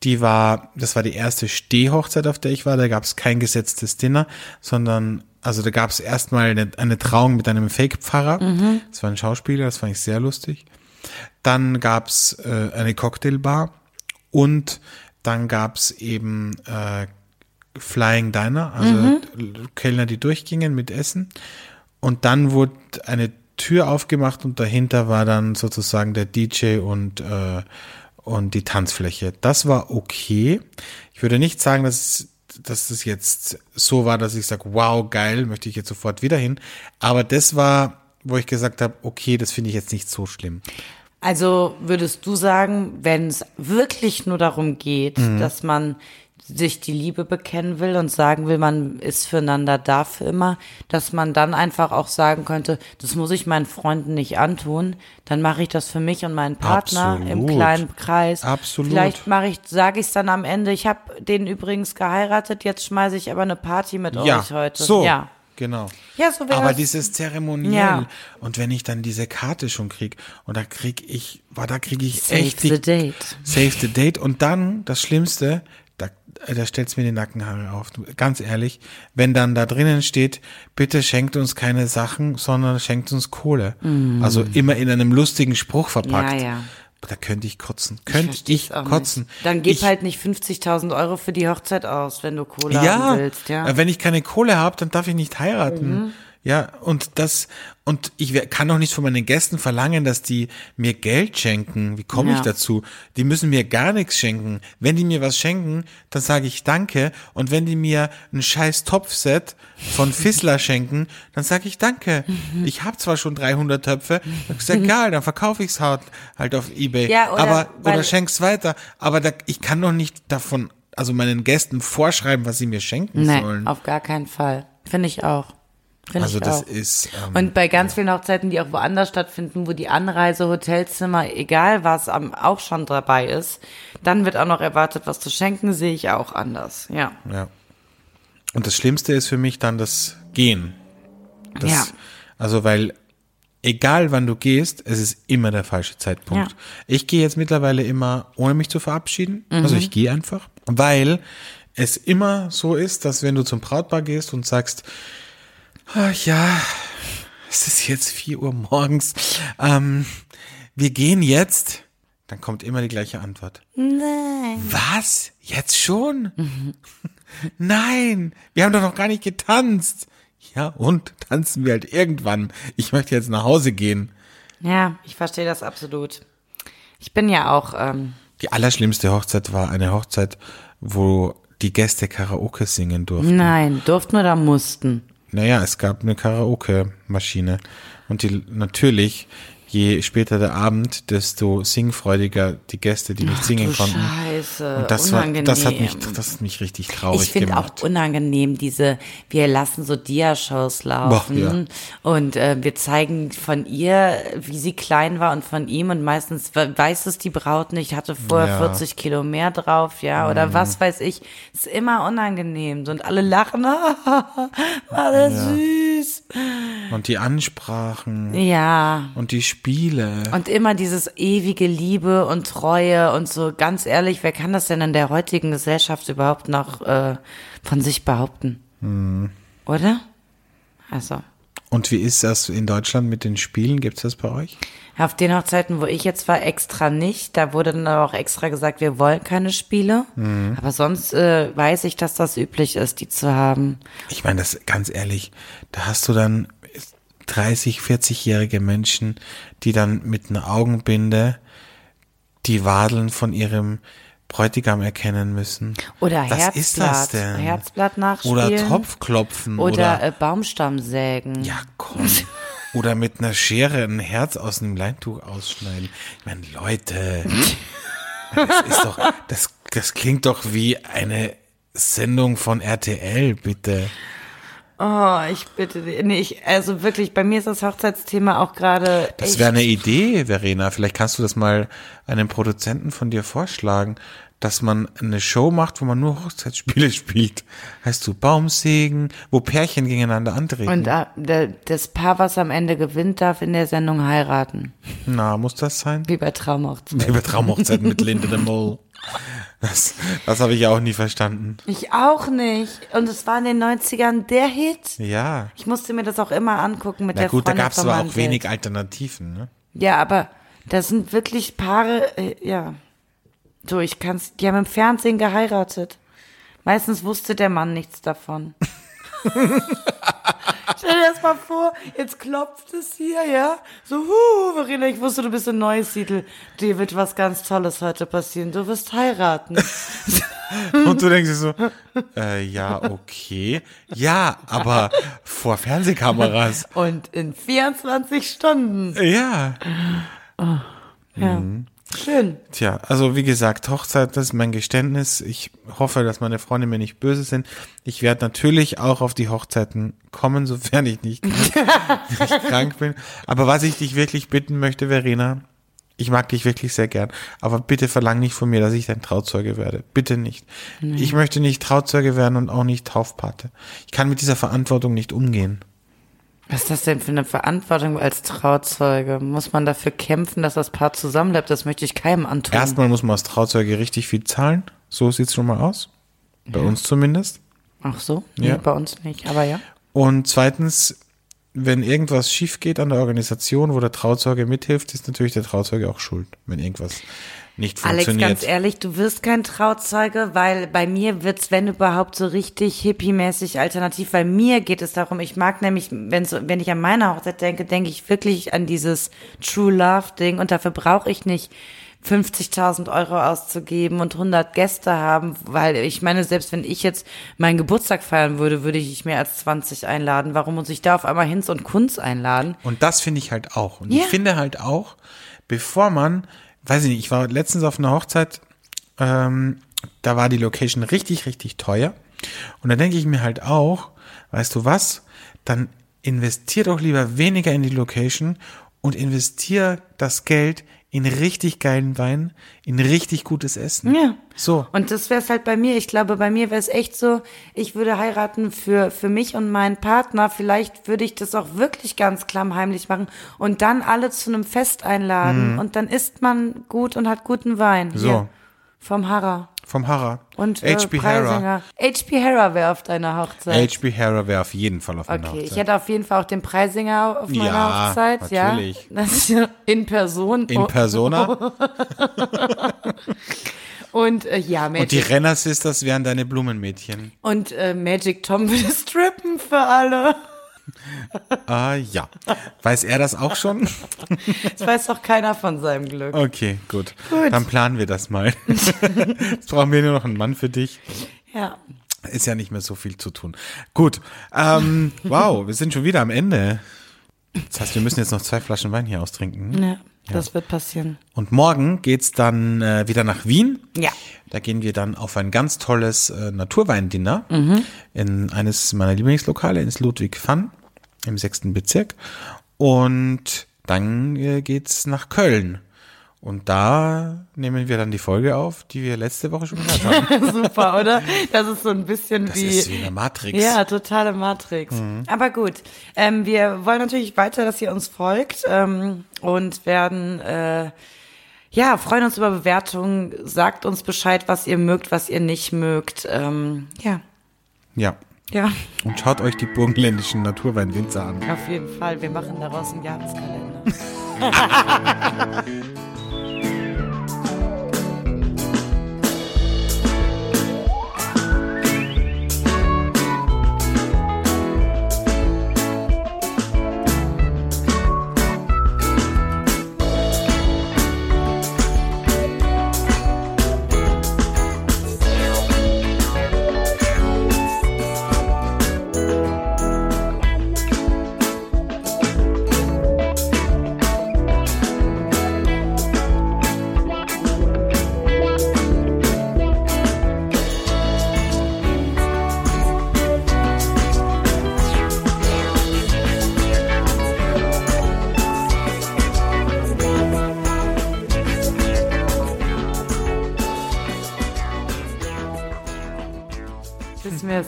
die war, das war die erste Stehhochzeit, auf der ich war. Da gab es kein gesetztes Dinner, sondern also da gab es erstmal eine, eine Trauung mit einem Fake-Pfarrer. Das war ein Schauspieler, das fand ich sehr lustig. Dann gab es äh, eine Cocktailbar und dann gab es eben äh, Flying Diner, also Kellner, die durchgingen mit Essen. Und dann wurde eine Tür aufgemacht und dahinter war dann sozusagen der DJ und, äh, und die Tanzfläche. Das war okay. Ich würde nicht sagen, dass, dass das jetzt so war, dass ich sage, wow, geil, möchte ich jetzt sofort wieder hin. Aber das war, wo ich gesagt habe, okay, das finde ich jetzt nicht so schlimm. Also würdest du sagen, wenn es wirklich nur darum geht, dass man sich die Liebe bekennen will und sagen will, man ist füreinander da für immer, dass man dann einfach auch sagen könnte, das muss ich meinen Freunden nicht antun, dann mache ich das für mich und meinen Partner im Absolut. kleinen Kreis. Absolut. Vielleicht mache ich, sage ich es dann am Ende, ich habe den übrigens geheiratet, jetzt schmeiße ich aber eine Party mit ja, euch heute. so, Ja. Genau. Ja, so Aber es. dieses Zeremoniell Ja. und wenn ich dann diese Karte schon krieg und da krieg ich, boah, da krieg ich Save echt the die, date. Save the date und dann das Schlimmste, da, da stellt's mir die Nackenhaare auf. Ganz ehrlich, wenn dann da drinnen steht, bitte schenkt uns keine Sachen, sondern schenkt uns Kohle. Also immer in einem lustigen Spruch verpackt. Mm. Ja, ja. Da könnte ich kotzen. Könnte ich auch kotzen. Nicht. Dann gib ich, halt nicht 50.000 Euro für die Hochzeit aus, wenn du Kohle ja, haben willst, ja. wenn ich keine Kohle habe, dann darf ich nicht heiraten. Mhm. Ja, und das, und ich kann doch nicht von meinen Gästen verlangen, dass die mir Geld schenken. Wie komme ich Ja. dazu? Die müssen mir gar nichts schenken. Wenn die mir was schenken, dann sage ich Danke. Und wenn die mir ein scheiß Topfset von Fissler schenken, dann sage ich Danke. Ich habe zwar schon 300 Töpfe, ist egal, dann verkaufe ich's halt, halt auf Ebay. Ja, oder aber, oder schenk's weiter. Aber da, ich kann doch nicht davon, also meinen Gästen vorschreiben, was sie mir schenken Nee, sollen. auf gar keinen Fall. Finde ich auch. Finde Also das auch. ist, ähm, Und bei ganz vielen Hochzeiten, die auch woanders stattfinden, wo die Anreise, Hotelzimmer, egal was am, auch schon dabei ist, dann wird auch noch erwartet, was zu schenken, sehe ich auch anders. Ja. Ja. Und das Schlimmste ist für mich dann das Gehen. Das, Ja. Also, weil egal wann du gehst, es ist immer der falsche Zeitpunkt. Ja. Ich gehe jetzt mittlerweile immer, ohne mich zu verabschieden. Also Mhm. ich gehe einfach, weil es immer so ist, dass wenn du zum Brautpaar gehst und sagst, ah, ja, es ist jetzt vier Uhr morgens, ähm, wir gehen jetzt, dann kommt immer die gleiche Antwort. Nein. Was? Jetzt schon? Nein, wir haben doch noch gar nicht getanzt. Ja, und tanzen wir halt irgendwann. Ich möchte jetzt nach Hause gehen. Ja, ich verstehe das absolut. Ich bin ja auch, ähm, Die allerschlimmste Hochzeit war eine Hochzeit, wo die Gäste Karaoke singen durften. Nein, durften oder mussten? Naja, es gab eine Karaoke-Maschine. Und die natürlich, je später der Abend, desto singfreudiger die Gäste, die nicht singen du konnten. Scheiße, Und das, war, unangenehm. das hat mich, das hat mich richtig traurig Ich finde gemacht. auch unangenehm diese, wir lassen so Dia-Shows laufen Boah, ja. und äh, wir zeigen von ihr, wie sie klein war und von ihm und meistens we- weiß es die Braut nicht, hatte vorher Ja. Mhm. 40 Kilo mehr drauf, ja, oder was weiß ich. Ist immer unangenehm und alle lachen, war das süß. Und die Ansprachen Ja. und die Spiele. Und immer dieses ewige Liebe und Treue und so, ganz ehrlich, wer kann das denn in der heutigen Gesellschaft überhaupt noch äh, von sich behaupten? Hm. Oder? Also, Und wie ist das in Deutschland mit den Spielen? Gibt's das bei euch? auf den Hochzeiten, wo ich jetzt war, extra nicht. Da wurde dann auch extra gesagt, wir wollen keine Spiele. Mhm. Aber sonst äh, weiß ich, dass das üblich ist, die zu haben. Ich meine, das ganz ehrlich, da hast du dann 30, 40-jährige Menschen, die dann mit einer Augenbinde die Wadeln von ihrem Bräutigam erkennen müssen. Oder Was Herzblatt. ist das denn? Herzblatt nachspielen. Oder Topfklopfen Oder, oder, äh, Baumstamm sägen. ja komm. Oder mit einer Schere ein Herz aus einem Leintuch ausschneiden. Ich meine, Leute, das ist doch, das, das klingt doch wie eine Sendung von RTL, bitte. Oh, ich bitte dich. Nee, ich, also wirklich, bei mir ist das Hochzeitsthema auch gerade. Das wäre eine Idee, Verena. Vielleicht kannst du das mal einem Produzenten von dir vorschlagen, dass man eine Show macht, wo man nur Hochzeitsspiele spielt. Heißt du Baumsägen, wo Pärchen gegeneinander antreten. Und äh, der, das Paar, was am Ende gewinnt, darf in der Sendung heiraten. Na, muss das sein? Wie bei Traumhochzeit. Wie bei Traumhochzeiten mit Linde de Mol. Das, das habe ich ja auch nie verstanden. Ich auch nicht. Und es war in den 90ern der Hit. Ja. Ich musste mir das auch immer angucken mit Na der gut, da Freundin gab es aber auch wenig Dad. Alternativen, ne? Ja, aber das sind wirklich Paare, äh, ja. So, ich kann's, die haben im Fernsehen geheiratet. Meistens wusste der Mann nichts davon. Stell dir das mal vor, jetzt klopft es hier, ja? So, hu, Verena, ich wusste, du bist in Neusiedl. Dir wird was ganz Tolles heute passieren. Du wirst heiraten. Und du denkst dir so, äh, ja, okay. Ja, aber vor Fernsehkameras. Und in 24 Stunden. Ja. Ja. Schön. Tja, also wie gesagt, Hochzeit, das ist mein Geständnis. Ich hoffe, dass meine Freunde mir nicht böse sind. Ich werde natürlich auch auf die Hochzeiten kommen, sofern ich nicht, nicht krank bin. Aber was ich dich wirklich bitten möchte, Verena, ich mag dich wirklich sehr gern, aber bitte verlang nicht von mir, dass ich dein Trauzeuge werde. Bitte nicht. Ich möchte nicht Trauzeuge werden und auch nicht Taufpate. Ich kann mit dieser Verantwortung nicht umgehen. Was ist das denn für eine Verantwortung als Trauzeuge? Muss man dafür kämpfen, dass das Paar zusammenbleibt? Das möchte ich keinem antun. Erstmal muss man als Trauzeuge richtig viel zahlen. So sieht's schon mal aus. Bei uns zumindest. Ach so? Nee, Ja. bei uns nicht, aber ja. Und zweitens, wenn irgendwas schief geht an der Organisation, wo der Trauzeuge mithilft, ist natürlich der Trauzeuge auch schuld, wenn irgendwas nicht Alex, funktioniert. ganz ehrlich, du wirst kein Trauzeuge, weil bei mir wird's, wenn überhaupt, so richtig hippie-mäßig alternativ, weil mir geht es darum, ich mag nämlich, wenn, so, wenn ich an meine Hochzeit denke, denke ich wirklich an dieses True Love Ding und dafür brauche ich nicht 50.000 Euro auszugeben und 100 Gäste haben, weil ich meine, selbst wenn ich jetzt meinen Geburtstag feiern würde, würde ich nicht mehr als 20 einladen. Warum muss ich da auf einmal Hinz und Kunz einladen? Und das finde ich halt auch. Und Ja. ich finde halt auch, bevor man, weiß ich nicht, ich war letztens auf einer Hochzeit, ähm, da war die Location richtig, richtig teuer. Und da denke ich mir halt auch, weißt du was, dann investier doch lieber weniger in die Location und investier das Geld in richtig geilen Wein, in richtig gutes Essen. Ja. So. Und das wäre es halt bei mir. Ich glaube, bei mir wäre es echt so, ich würde heiraten für, für mich und meinen Partner. Vielleicht würde ich das auch wirklich ganz klammheimlich machen und dann alle zu einem Fest einladen. Und dann isst man gut und hat guten Wein. Mhm. So. Hier, vom Harrer. Vom Harrer. Und äh, H.P. Harrer. Preisinger. H.P. Harrer wäre auf deiner Hochzeit. H.P. Harrer wäre auf jeden Fall auf meiner Okay, Hochzeit. ich hätte auf jeden Fall auch den Preisinger auf meiner Ja, Hochzeit. natürlich. Ja, in Person. in Persona. und äh, ja, Und die Magic, Renner Sisters wären deine Blumenmädchen. und, äh, Magic Tom würde strippen für alle. Ah ja. Weiß er das auch schon? Das weiß doch keiner von seinem Glück. Okay, gut. Dann planen wir das mal. Jetzt brauchen wir nur noch einen Mann für dich. Ja. Ist ja nicht mehr so viel zu tun. Gut. Ähm, wow, wir sind schon wieder am Ende. Das heißt, wir müssen jetzt noch zwei Flaschen Wein hier austrinken. Ja, das wird passieren. Und morgen geht's dann äh, wieder nach Wien. Ja. Da gehen wir dann auf ein ganz tolles äh, Naturweindinner Mhm. in eines meiner Lieblingslokale, ins Ludwig Fann im sechsten Bezirk. Und dann äh, geht's nach Köln. Und da nehmen wir dann die Folge auf, die wir letzte Woche schon gehört haben. Super, oder? Das ist so ein bisschen Das wie. ist wie eine Matrix. Ja, totale Matrix. Mhm. Aber gut, ähm, wir wollen natürlich weiter, dass ihr uns folgt ähm, und werden, äh, ja, freuen uns über Bewertungen. Sagt uns Bescheid, was ihr mögt, was ihr nicht mögt. Ähm, ja, Ja. Ja, Und schaut euch die burgenländischen Naturweinwinzer an. auf jeden Fall. Wir machen daraus einen Jahreskalender.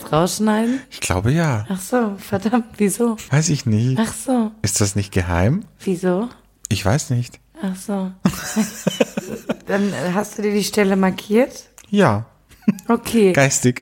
Jetzt rausschneiden? Ich glaube ja. Ach so, verdammt, wieso? Weiß ich nicht. Ach so, Ist das nicht geheim? wieso? Ich weiß nicht. Ach so. Dann hast du dir die Stelle markiert? Ja. Okay. Geistig.